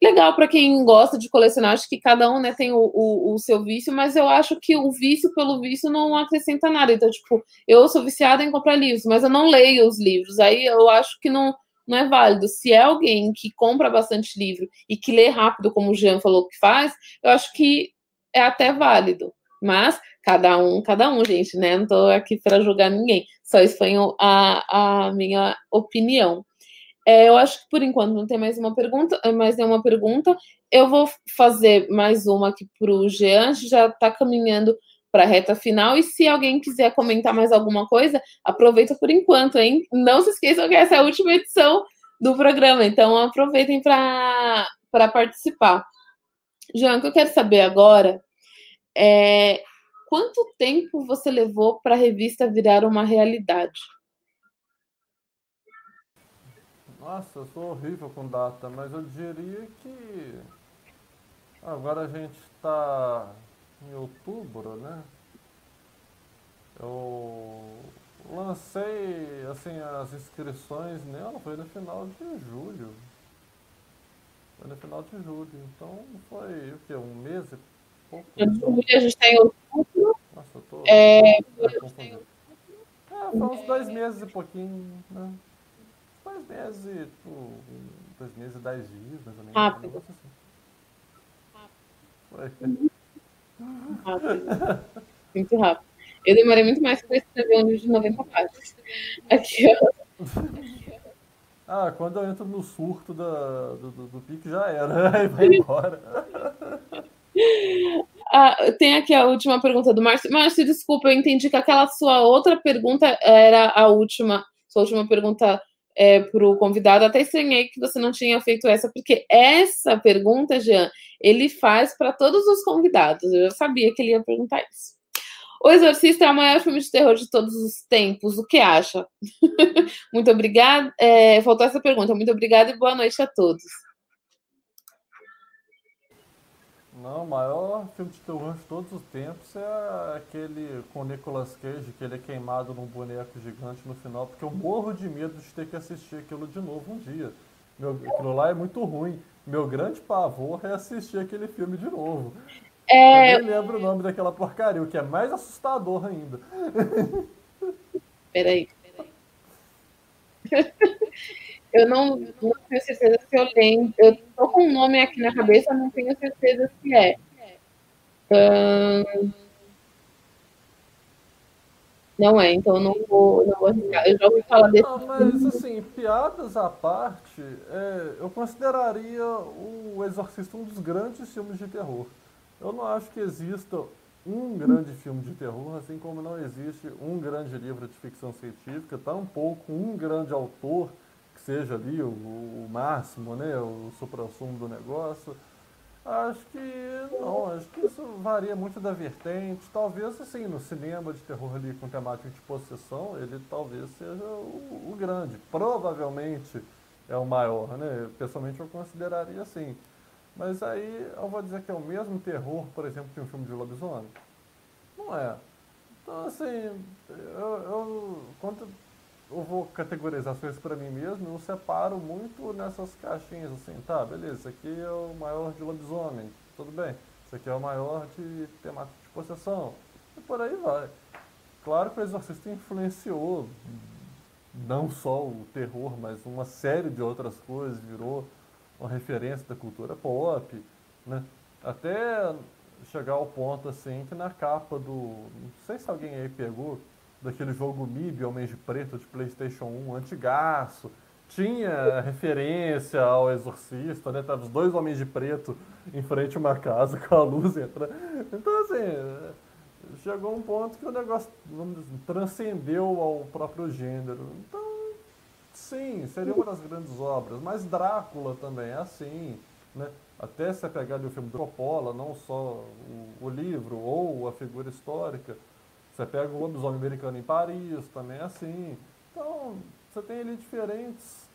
[SPEAKER 1] Legal para quem gosta de colecionar, acho que cada um, né, tem o, o, o, seu vício, mas eu acho que o vício pelo vício não acrescenta nada. Então, tipo, eu sou viciada em comprar livros, mas eu não leio os livros. Aí eu acho que não, não é válido. Se é alguém que compra bastante livro e que lê rápido, como o Jean falou que faz, eu acho que é até válido. Mas cada um, cada um, gente, né? Não tô aqui para julgar ninguém. Só foi a, a minha opinião. É, eu acho que por enquanto não tem mais uma pergunta, mais nenhuma pergunta. Eu vou fazer mais uma aqui para o Jean, já está caminhando para a reta final. E se alguém quiser comentar mais alguma coisa, aproveita por enquanto, hein? Não se esqueçam que essa é a última edição do programa, então aproveitem para participar. Jean, o que eu quero saber agora é quanto tempo você levou para a revista virar uma realidade?
[SPEAKER 2] Nossa, eu sou horrível com data, mas eu diria que agora a gente está em outubro, né? Eu lancei assim as inscrições nela foi no final de julho. Foi no final de julho. Então foi o quê? Um mês e pouco?
[SPEAKER 1] Julho a gente está em outubro.
[SPEAKER 2] Nossa, eu tô.
[SPEAKER 1] É,
[SPEAKER 2] é, foi uns dois meses e pouquinho, né? Dois meses e tipo, dois meses e dez dias, mais ou menos.
[SPEAKER 1] Rápido.
[SPEAKER 2] Assim. Foi.
[SPEAKER 1] Rápido. Muito rápido. Eu demorei muito mais para escrever um livro de 90 páginas. Aqui, ó.
[SPEAKER 2] Ah, quando eu entro no surto da, do, do, do pique já era, aí vai embora.
[SPEAKER 1] Ah, tem aqui a última pergunta do Márcio. Márcio, desculpa, eu entendi que aquela sua outra pergunta era a última, sua última pergunta é, para o convidado. Até estranhei que você não tinha feito essa, porque essa pergunta, Jean, ele faz para todos os convidados. Eu sabia que ele ia perguntar isso. O Exorcista é o maior filme de terror de todos os tempos. O que acha? Muito obrigada. É, faltou essa pergunta. Muito obrigada e boa noite a todos.
[SPEAKER 2] Não, o maior filme de terror de todos os tempos é aquele com Nicolas Cage, que ele é queimado num boneco gigante no final, porque eu morro de medo de ter que assistir aquilo de novo um dia. Meu, aquilo lá é muito ruim. Meu grande pavor é assistir aquele filme de novo. É... Eu nem lembro o nome daquela porcaria, o que é mais assustador ainda.
[SPEAKER 1] Peraí, peraí. Eu não, não tenho certeza se eu lembro. Eu tô com um nome aqui na cabeça, não tenho certeza se é. Não é, então não vou, não vou arriscar. Eu já ouvi falar desse. Não,
[SPEAKER 2] mas assim, piadas à parte, é, eu consideraria o Exorcista um dos grandes filmes de terror. Eu não acho que exista um grande filme de terror, assim como não existe um grande livro de ficção científica, tampouco um grande autor seja ali o, o máximo, né, o supra-sumo do negócio. Acho que não, acho que isso varia muito da vertente. Talvez, assim, no cinema de terror ali com temática de possessão, ele talvez seja o, o grande. Provavelmente é o maior, né? Pessoalmente eu consideraria assim. Mas aí eu vou dizer que é o mesmo terror, por exemplo, que um filme de lobisomem? Não é. Então, assim, eu, eu quando eu vou categorizar as coisas para mim mesmo, eu separo muito nessas caixinhas, assim, tá, beleza, esse aqui é o maior de lobisomem, tudo bem. Esse aqui é o maior de temática de possessão. E por aí vai. Claro que o Exorcista influenciou não só o terror, mas uma série de outras coisas, virou uma referência da cultura pop, né? Até chegar ao ponto assim que na capa do. Não sei se alguém aí pegou, daquele jogo MIB, Homens de Preto, de Playstation 1, antigaço. Tinha referência ao Exorcista, né? Tava os dois homens de preto em frente a uma casa com a luz entrando. Então, assim, chegou um ponto que o negócio dizer, transcendeu ao próprio gênero. Então, Sim, seria uma das grandes obras. Mas Drácula também é assim, né? Até você pegar ali o filme do Coppola, não só o, o, livro ou a figura histórica, você pega o Lobisomem Americano em Paris, também é assim. Então, você tem ali diferentes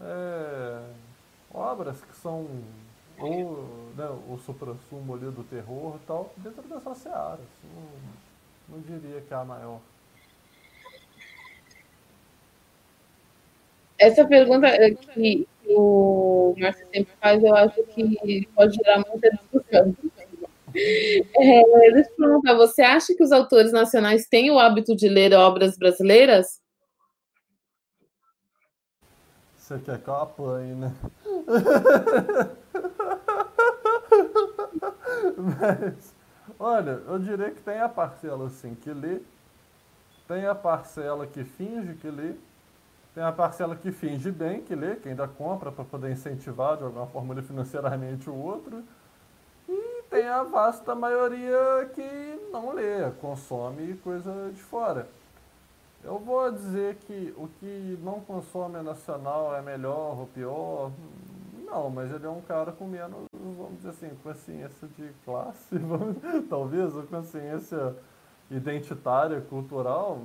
[SPEAKER 2] é, obras que são o, né, o supra-sumo ali do terror e tal, dentro dessa seara. Não, não diria que é a maior.
[SPEAKER 1] Essa pergunta que o Márcio sempre faz, eu acho que pode gerar muita discussão. É, deixa eu perguntar, você acha que os autores nacionais têm o hábito de ler obras brasileiras?
[SPEAKER 2] Você quer que eu apanhe, né? Mas, olha, eu diria que tem a parcela assim que lê, tem a parcela que finge que lê, tem a parcela que finge bem que lê, que ainda compra para poder incentivar de alguma forma financeiramente o outro, tem a vasta maioria que não lê, consome coisa de fora. Eu vou dizer que o que não consome nacional é melhor ou pior, não, mas ele é um cara com menos, vamos dizer assim, consciência de classe, vamos, talvez, ou consciência identitária, cultural.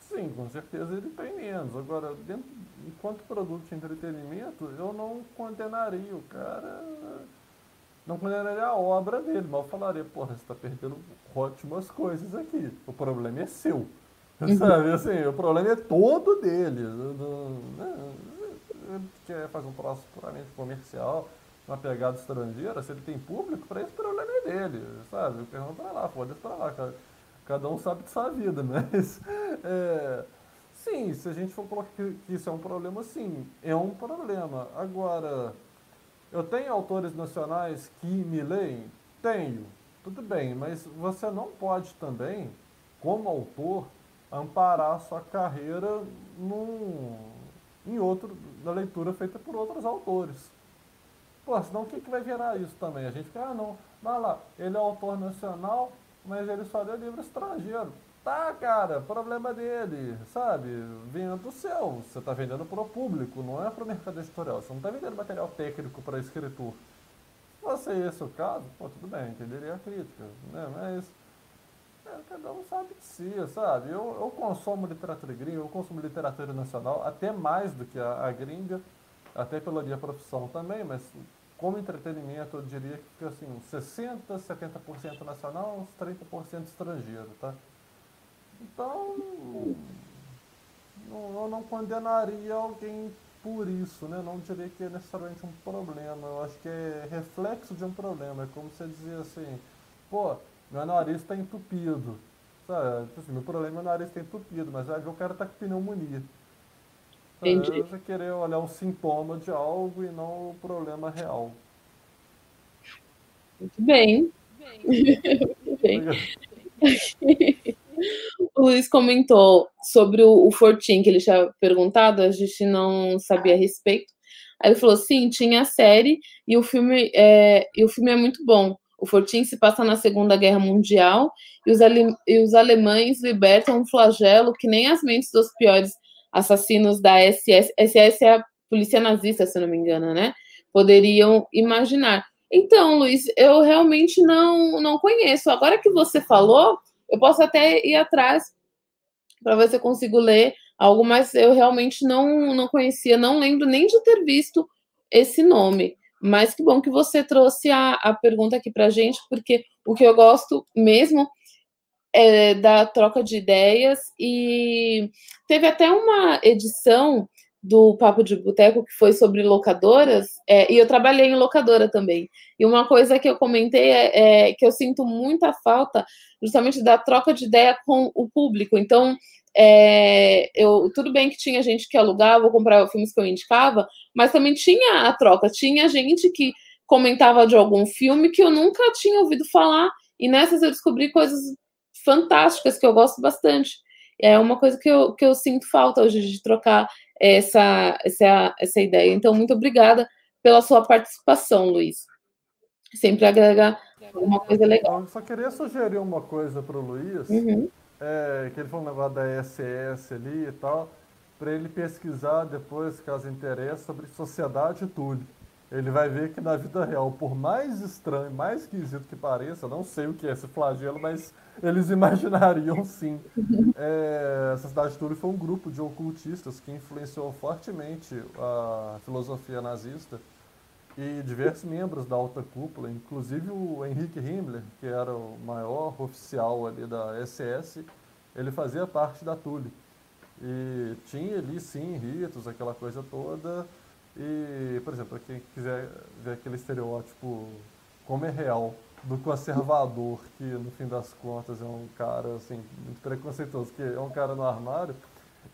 [SPEAKER 2] Sim, com certeza ele tem menos. Agora, dentro, enquanto produto de entretenimento, eu não condenaria o cara, não condenaria a obra dele, mas eu falaria, porra, você está perdendo ótimas coisas aqui. O problema é seu. Uhum. Sabe, assim, o problema é todo dele. Né? ele quer fazer um troço puramente comercial, uma pegada estrangeira, se ele tem público, para esse problema é dele, sabe? Eu pergunto para lá, foda-se para lá, cada um sabe de sua vida, mas é, sim, se a gente for colocar que isso é um problema, sim, é um problema. Agora, eu tenho autores nacionais que me leem? Tenho, tudo bem, mas você não pode também, como autor, amparar sua carreira num, em outro, na leitura feita por outros autores. Pô, senão o que, que vai virar isso também? A gente fica, ah não, vai lá, ele é autor nacional, mas ele só lê livro estrangeiro. Tá, cara, problema dele, sabe? Venda do seu. Você está vendendo para o público, não é para o mercado editorial. Você não está vendendo material técnico para escritor. Se fosse esse o caso, pô, tudo bem, entenderia a crítica, né? Mas é, cada um sabe de si, sabe? Eu, eu consumo literatura gringa, eu consumo literatura nacional, até mais do que a, a gringa, até pela minha profissão também, mas como entretenimento eu diria que assim, 60%, 70% nacional, uns 30% estrangeiro, tá? Então, não, eu não condenaria alguém por isso, né? Não diria que é necessariamente um problema, eu acho que é reflexo de um problema, é como você dizer assim, pô, meu nariz está entupido. Sabe? Tipo assim, meu problema é meu nariz está entupido, mas vai ver o cara está com pneumonia. Entendi. Você querer olhar um sintoma de algo e não o problema real.
[SPEAKER 1] Muito bem. Muito bem. o Luiz comentou sobre o, o Fortin, que ele tinha perguntado, a gente não sabia a respeito. Aí ele falou: sim, tinha a série e o filme é, e o filme é muito bom. O Fortin se passa na Segunda Guerra Mundial e os, e os alemães libertam um flagelo que nem as mentes dos piores assassinos da SS, SS é a polícia nazista, se não me engano, né? Poderiam imaginar. Então, Luiz, eu realmente não, não conheço. Agora que você falou, eu posso até ir atrás para ver se eu consigo ler algo, mas eu realmente não, não conhecia, não lembro nem de ter visto esse nome. Mas que bom que você trouxe a, a pergunta aqui para gente, porque o que eu gosto mesmo é da troca de ideias e teve até uma edição do Papo de Boteco que foi sobre locadoras, é, e eu trabalhei em locadora também. E uma coisa que eu comentei é, é, que eu sinto muita falta justamente da troca de ideia com o público. Então, é, eu, tudo bem que tinha gente que alugava ou comprava filmes que eu indicava, mas também tinha a troca, tinha gente que comentava de algum filme que eu nunca tinha ouvido falar, e nessas eu descobri coisas fantásticas que eu gosto bastante. É uma coisa que eu, que eu sinto falta hoje de trocar essa, essa, essa ideia. Então, muito obrigada pela sua participação, Luiz. Sempre agrega alguma coisa legal.
[SPEAKER 2] Eu só queria sugerir uma coisa para o Luiz. Uhum é, que ele falou um negócio da SS ali e tal, para ele pesquisar depois, caso interesse, sobre sociedade e tudo. Ele vai ver que na vida real, por mais estranho, mais esquisito que pareça, não sei o que é esse flagelo, mas eles imaginariam sim. É, a Sociedade de Túlio foi um grupo de ocultistas que influenciou fortemente a filosofia nazista e diversos membros da alta cúpula, inclusive o Henrique Himmler, que era o maior oficial ali da SS, ele fazia parte da Tule. E tinha ali, sim, ritos, aquela coisa toda. E, por exemplo, quem quiser ver aquele estereótipo como é real do conservador, que no fim das contas é um cara assim, muito preconceituoso, que é um cara no armário,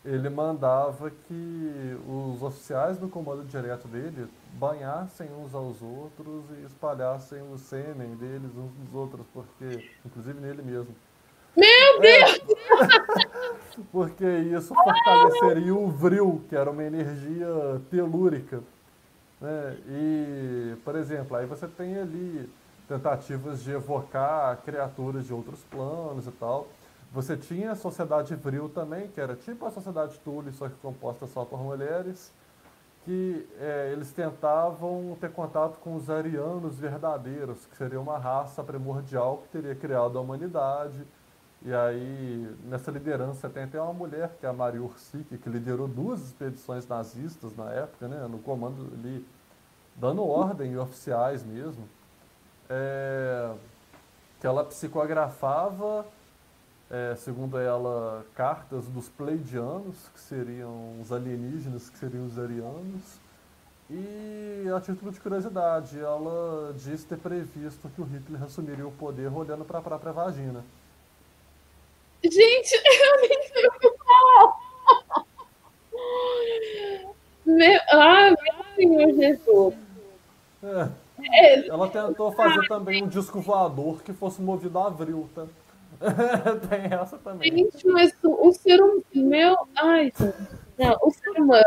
[SPEAKER 2] ele mandava que os oficiais do comando direto dele banhassem uns aos outros e espalhassem o sêmen deles uns dos outros, porque, inclusive nele mesmo.
[SPEAKER 1] Meu é. Deus!
[SPEAKER 2] É, porque isso fortaleceria o vril, que era uma energia telúrica. Né? E, por exemplo, aí você tem ali tentativas de evocar criaturas de outros planos e tal. Você tinha a Sociedade Vril também, que era tipo a Sociedade Tully, só que composta só por mulheres, que é, eles tentavam ter contato com os arianos verdadeiros, que seria uma raça primordial que teria criado a humanidade. E aí, nessa liderança, tem até uma mulher, que é a Maria Ursik, que liderou duas expedições nazistas na época, né, no comando ali, dando ordem oficiais mesmo, é, que ela psicografava é, segundo ela, cartas dos Pleidianos, que seriam os alienígenas, que seriam os arianos. E, a título de curiosidade, ela diz ter previsto que o Hitler assumiria o poder olhando para a própria vagina.
[SPEAKER 1] Gente, eu nem sei o que falar. Meu, ah, meu Senhor Jesus.
[SPEAKER 2] É. É. Ela tentou fazer também um disco voador que fosse movido a avril, tá? Tem essa também.
[SPEAKER 1] Gente, mas o, o ser humano. Meu. Ai, não, o ser humano.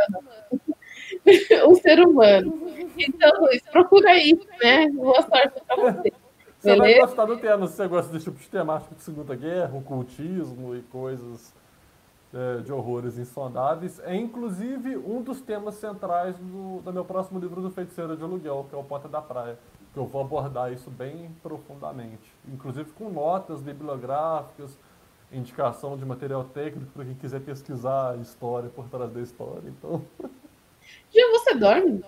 [SPEAKER 1] o ser humano. Então, Luiz, procura aí, né? Boa sorte pra você.
[SPEAKER 2] Você Beleza? vai gostar do tema se você gosta desse tipo de temática de Segunda Guerra, ocultismo e coisas é, de horrores insondáveis. É inclusive um dos temas centrais do, do meu próximo livro do Feiticeiro de Aluguel, que é o Ponta da Praia que eu vou abordar isso bem profundamente, inclusive com notas bibliográficas, indicação de material técnico para quem quiser pesquisar a história por trás da história. Então.
[SPEAKER 1] Já você dorme?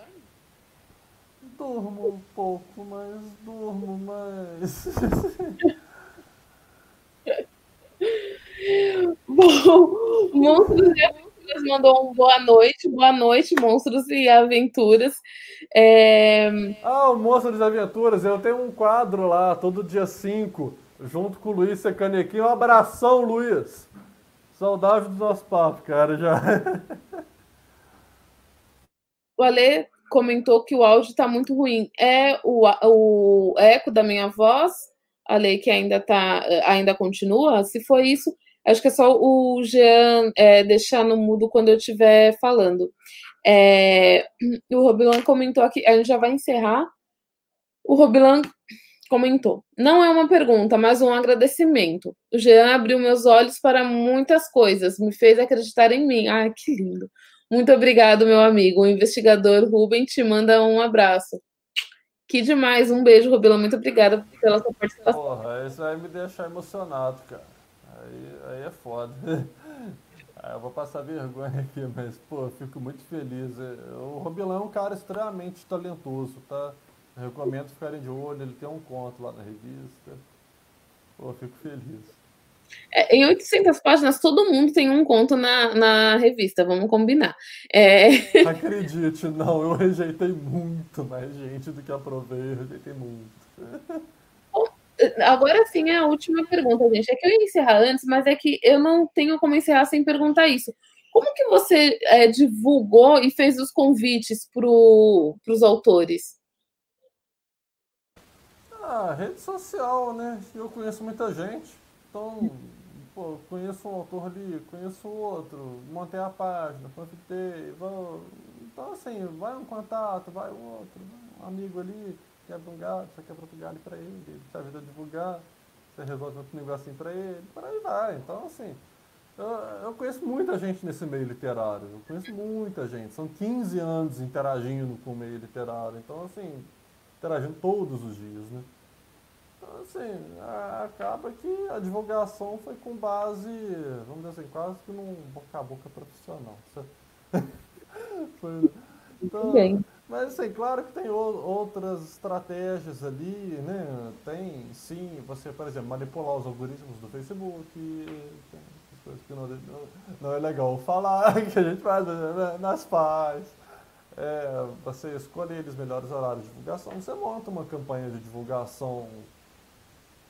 [SPEAKER 2] Durmo um pouco, mas durmo mais.
[SPEAKER 1] Bom, monstros Lucas mandou um boa noite, boa noite, monstros e aventuras. É...
[SPEAKER 2] Ah, o Monstros e Aventuras, eu tenho um quadro lá, todo dia 5, junto com o Luiz Secanequim. Um abração, Luiz! Saudade do nosso papo, cara, já.
[SPEAKER 1] O Ale comentou que o áudio está muito ruim. É o, o eco da minha voz, Ale, que ainda tá, ainda continua? Se for isso, Acho que é só o Jean é, deixar no mudo quando eu estiver falando. É, o Robilan comentou aqui, a gente já vai encerrar. O Robilan comentou: não é uma pergunta, mas um agradecimento. O Jean abriu meus olhos para muitas coisas, me fez acreditar em mim. Ah, que lindo. Muito obrigado, meu amigo. O investigador Ruben te manda um abraço. Que demais. Um beijo, Robilan. Muito obrigada pela sua participação.
[SPEAKER 2] Porra, isso vai me deixar emocionado, cara. Aí, aí é foda. Aí eu vou passar vergonha aqui, mas, pô, eu fico muito feliz. É, o Robilão é um cara extremamente talentoso, tá? Eu recomendo ficarem de olho, ele tem um conto lá na revista. Pô, eu fico feliz.
[SPEAKER 1] É, em 800 páginas, todo mundo tem um conto na, na revista, vamos combinar. É...
[SPEAKER 2] Acredite, não, eu rejeitei muito mais gente do que aprovei, eu rejeitei muito.
[SPEAKER 1] Agora sim é a última pergunta, gente. É que eu ia encerrar antes, mas é que eu não tenho como encerrar sem perguntar isso. Como que você é, divulgou e fez os convites para os autores?
[SPEAKER 2] Ah, rede social, né? Eu conheço muita gente. Então, pô, conheço um autor ali, conheço outro, montei a página, convidei, vou... Então, assim, vai um contato, vai outro, um amigo ali um galho, você quebra outro galho para ele, ele te ajuda a divulgar, você resolve outro negocinho para ele, por aí vai. Então, assim, eu, eu, conheço muita gente nesse meio literário, eu conheço muita gente. São 15 anos interagindo com o meio literário, então, assim, interagindo todos os dias, né? Então, assim, acaba que a divulgação foi com base, vamos dizer assim, quase que num boca a boca profissional. foi, então, mas, assim, claro que tem outras estratégias ali, né? Tem, sim, você, por exemplo, manipular os algoritmos do Facebook, tem coisas que não, não, é legal falar, que a gente faz, né? nas faz. É, você escolher os melhores horários de divulgação, você monta uma campanha de divulgação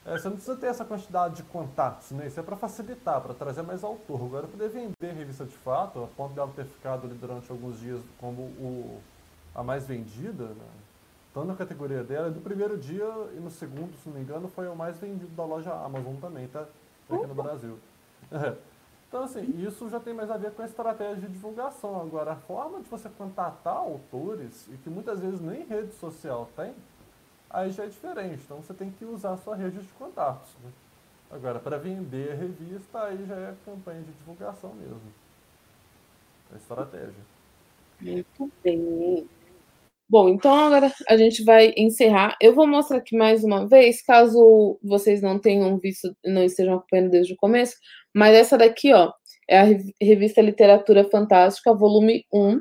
[SPEAKER 2] É, você não precisa ter essa quantidade de contatos, né? Isso é para facilitar, para trazer mais autor. Agora, poder vender revista de fato, a ponto dela ter ficado ali durante alguns dias como o, a mais vendida, né? tanto na categoria dela, do primeiro dia e no segundo, se não me engano, foi o mais vendido da loja Amazon também, tá? Aqui no Brasil. É. Então, assim, isso já tem mais a ver com a estratégia de divulgação. Agora, a forma de você contatar autores, e que muitas vezes nem rede social tem, aí já é diferente. Então, você tem que usar a sua rede de contatos. Né? Agora, para vender a revista, aí já é campanha de divulgação mesmo. É estratégia.
[SPEAKER 1] Muito bem. Bom, então agora a gente vai encerrar. Eu vou mostrar aqui mais uma vez, caso vocês não tenham visto, não estejam acompanhando desde o começo, mas essa daqui, ó, é a revista Literatura Fantástica, volume 1,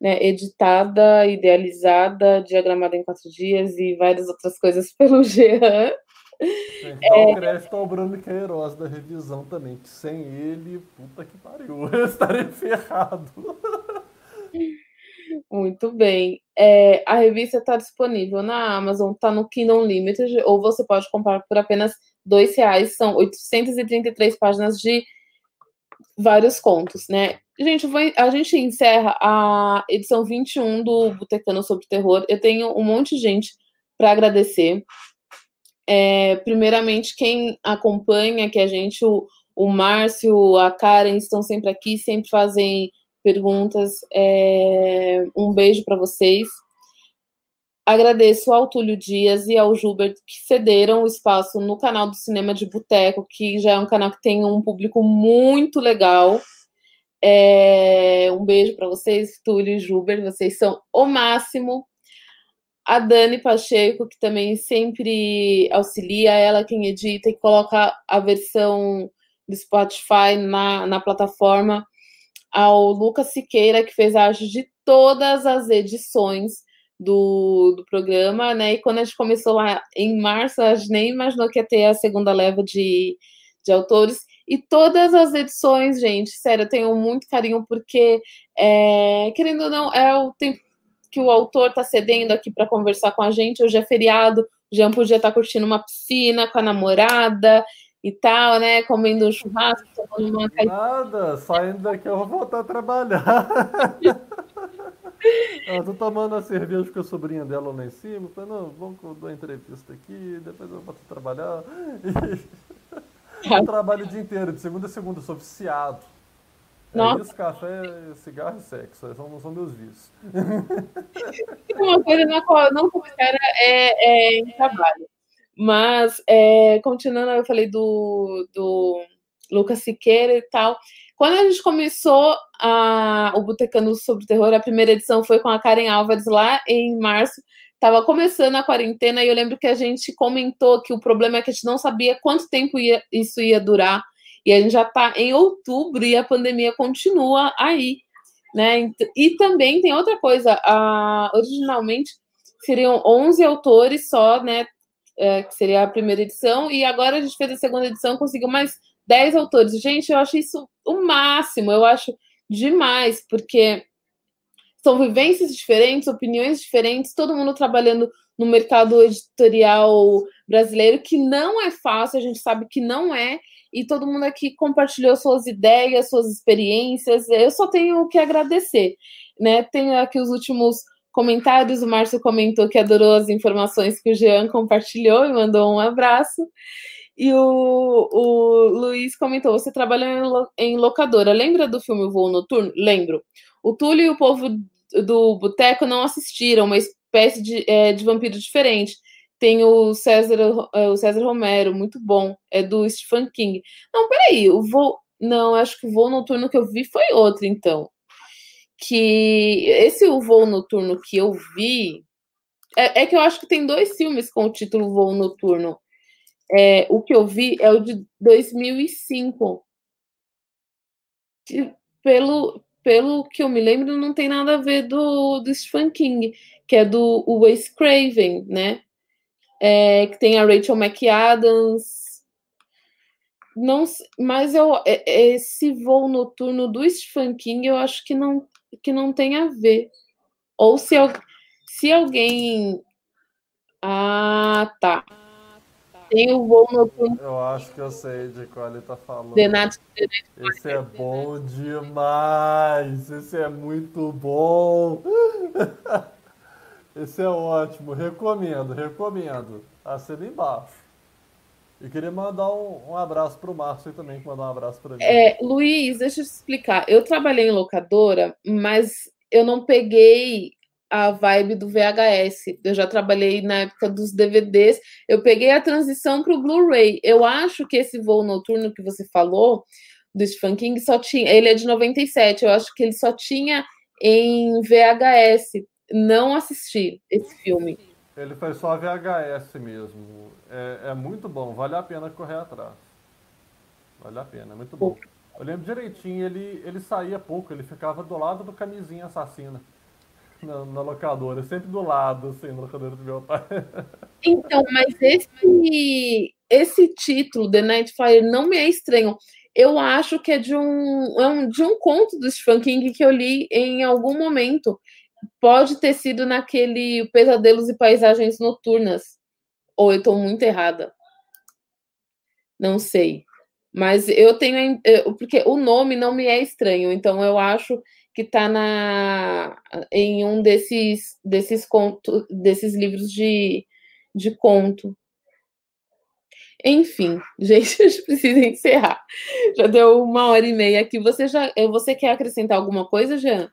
[SPEAKER 1] né, editada, idealizada, diagramada em quatro dias e várias outras coisas pelo Jean.
[SPEAKER 2] Que dar um crédito ao Bruno Queiroz da revisão também, que sem ele, puta que pariu, eu estaria ferrado.
[SPEAKER 1] Muito bem. É, a revista está disponível na Amazon, está no Kindle Limited, ou você pode comprar por apenas R$ reais. São 833 páginas de vários contos, né? Gente, vou, a gente encerra a edição 21 do Botecano sobre Terror. Eu tenho um monte de gente para agradecer. É, primeiramente, quem acompanha, que a gente, o, o Márcio, a Karen, estão sempre aqui, sempre fazem perguntas. É, um beijo para vocês. Agradeço ao Túlio Dias e ao Gilbert que cederam o espaço no canal do Cinema de Boteco, que já é um canal que tem um público muito legal. É, um beijo para vocês, Túlio e Gilbert, vocês são o máximo. A Dani Pacheco, que também sempre auxilia, ela quem edita e coloca a versão do Spotify na, na plataforma ao Lucas Siqueira, que fez a arte de todas as edições do, do programa, né? E quando a gente começou lá em março, a gente nem imaginou que ia ter a segunda leva de, de autores. E todas as edições, gente, sério, eu tenho muito carinho, porque, é, querendo ou não, é o tempo que o autor está cedendo aqui para conversar com a gente. Hoje é feriado, o Jean podia estar tá curtindo uma piscina com a namorada e tal, né? Comendo um churrasco, tomando uma
[SPEAKER 2] Nada, saindo daqui eu vou voltar a trabalhar. eu tô tomando a cerveja com a sobrinha dela lá em cima. Falei, não, vamos dar uma entrevista aqui, depois eu volto a trabalhar. eu trabalho o dia inteiro, de segunda a segunda, sou viciado. É Nossa. isso, café, cigarro e sexo. São, são meus vícios.
[SPEAKER 1] Uma coisa na qual eu não considero é, é trabalho. Mas, é, continuando, eu falei do, do Lucas Siqueira e tal. Quando a gente começou a, o Botecando sobre Terror, a primeira edição foi com a Karen Álvares lá em março. Estava começando a quarentena e eu lembro que a gente comentou que o problema é que a gente não sabia quanto tempo ia, isso ia durar. E a gente já está em outubro e a pandemia continua aí. Né? E também tem outra coisa, a, originalmente seriam 11 autores só, né? É, que seria a primeira edição, e agora a gente fez a segunda edição, conseguiu mais 10 autores. Gente, eu acho isso o máximo, eu acho demais, porque são vivências diferentes, opiniões diferentes, todo mundo trabalhando no mercado editorial brasileiro, que não é fácil, a gente sabe que não é, e todo mundo aqui compartilhou suas ideias, suas experiências. Eu só tenho que agradecer, né? Tenho aqui os últimos comentários. O Márcio comentou que adorou as informações que o Jean compartilhou e mandou um abraço. E o, o Luiz comentou: você trabalhou em locadora. Lembra do filme Voo Noturno? Lembro. O Túlio e o povo do Boteco não assistiram, uma espécie de, é, de vampiro diferente. Tem o César, é, o César Romero, muito bom. É do Stephen King. Não, peraí, o voo. Não, acho que o voo noturno que eu vi foi outro, então que esse o voo noturno que eu vi é, é, que eu acho que tem dois filmes com o título Voo Noturno. É, o que eu vi é o de 2005. Que, pelo, pelo que eu me lembro, não tem nada a ver do, do Stephen King, que é do Wes Craven, né? É, que tem a Rachel McAdams. Não, mas eu, é, esse voo noturno do Stephen King, eu acho que não que não tem a ver. Ou se, se alguém. Ah, tá. Tem o voo noturno.
[SPEAKER 2] Eu acho que eu sei de qual ele tá falando.
[SPEAKER 1] Night,
[SPEAKER 2] Esse é bom demais. Esse é muito bom. Esse é ótimo. Recomendo, recomendo. Assina embaixo. E queria mandar um, um abraço para o Márcio também, que mandou um abraço para mim.
[SPEAKER 1] É, Luiz, deixa eu te explicar. Eu trabalhei em locadora, mas eu não peguei a vibe do VHS. Eu já trabalhei na época dos DVDs. Eu peguei a transição para o Blu-ray. Eu acho que esse voo noturno que você falou do Stephen King só tinha. Ele é de 97. Eu acho que ele só tinha em VHS. Não assisti esse filme.
[SPEAKER 2] Ele foi só VHS mesmo. É, é, muito bom, vale a pena correr atrás. Vale a pena, é muito bom. Eu lembro direitinho, ele, ele saía pouco, ele ficava do lado do camisinha assassina. Na, na locadora, sempre do lado, assim, na locadora do meu pai.
[SPEAKER 1] Então, mas esse, esse título, The Night Fire, não me é estranho. Eu acho que é de um, é um, de um conto do Stephen King que eu li em algum momento. Pode ter sido naquele Pesadelos e Paisagens Noturnas. Ou eu estou muito errada? Não sei. Mas eu tenho. Porque o nome não me é estranho, então eu acho que está na em um desses desses contos, desses livros de, de conto. Enfim, gente, a gente precisa encerrar. Já deu uma hora e meia aqui. Você já você quer acrescentar alguma coisa, Jean?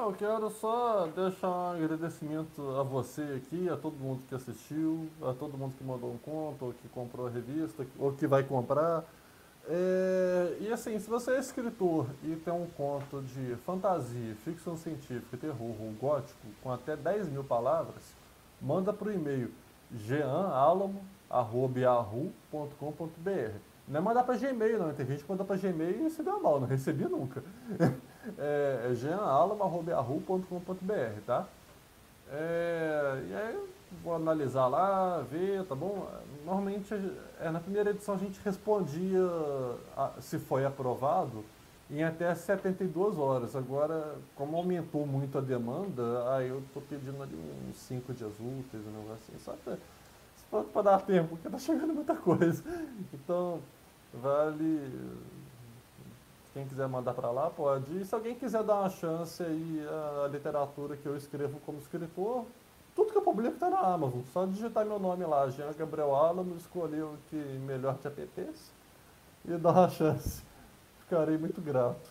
[SPEAKER 2] Eu quero só deixar um agradecimento a você aqui, a todo mundo que assistiu, a todo mundo que mandou um conto, ou que comprou a revista, ou que vai comprar. É, e assim, se você é escritor e tem um conto de fantasia, ficção científica, terror ou gótico com até 10 mil palavras, manda para o e-mail jeanalamo.com.br. Não é mandar para Gmail, não. Tem gente que manda para Gmail e se deu mal, não recebi nunca. é, é tá? É, e aí vou analisar lá, ver, tá bom? Normalmente, é, na primeira edição a gente respondia a, se foi aprovado em até 72 horas. Agora, como aumentou muito a demanda, aí eu tô pedindo ali uns 5 dias úteis, um negócio assim, só para dar tempo, porque tá chegando muita coisa. Então, vale quem quiser mandar para lá, pode. E se alguém quiser dar uma chance aí à literatura que eu escrevo como escritor, tudo que eu publico está na Amazon. Só digitar meu nome lá, Jean Gabriel Alamo, escolher o que melhor te apetece e dar uma chance. Ficarei muito grato.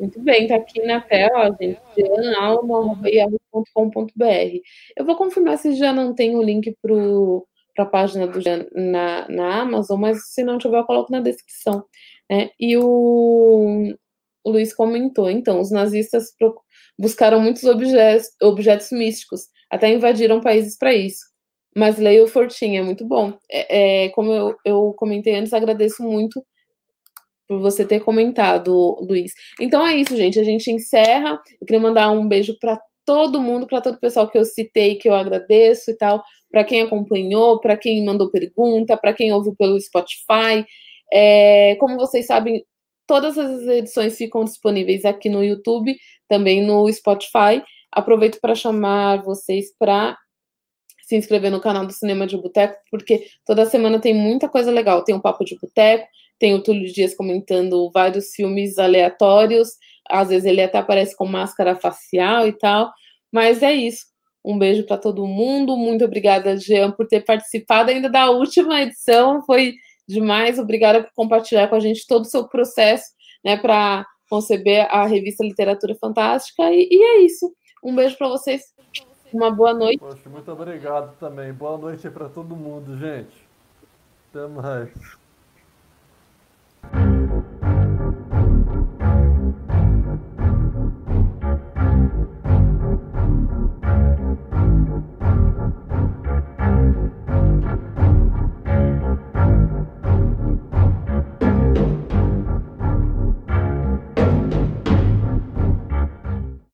[SPEAKER 1] Muito bem, tá aqui na tela, gente, jeanalma.com.br. Eu vou confirmar se já não tem o link para a página do Jean na, na Amazon, mas se não tiver, eu coloco na descrição. Né? E o, o Luiz comentou, então, os nazistas buscaram muitos objetos, objetos místicos, até invadiram países para isso. Mas leia o é muito bom. É, é, como eu, eu comentei antes, agradeço muito por você ter comentado, Luiz. Então é isso, gente. A gente encerra. Eu queria mandar um beijo para todo mundo, para todo o pessoal que eu citei, que eu agradeço e tal, para quem acompanhou, para quem mandou pergunta, para quem ouviu pelo Spotify. É, como vocês sabem, todas as edições ficam disponíveis aqui no YouTube, também no Spotify. Aproveito para chamar vocês para se inscrever no canal do Cinema de Boteco, porque toda semana tem muita coisa legal. Tem o um Papo de Boteco, tem o Túlio Dias comentando vários filmes aleatórios, às vezes ele até aparece com máscara facial e tal. Mas é isso. Um beijo para todo mundo. Muito obrigada, Jean, por ter participado ainda da última edição. Foi demais. Obrigada por compartilhar com a gente todo o seu processo, né, para conceber a revista Literatura Fantástica. E, e é isso. Um beijo para vocês. Uma boa noite.
[SPEAKER 2] Poxa, muito obrigado também. Boa noite para todo mundo, gente. Até mais.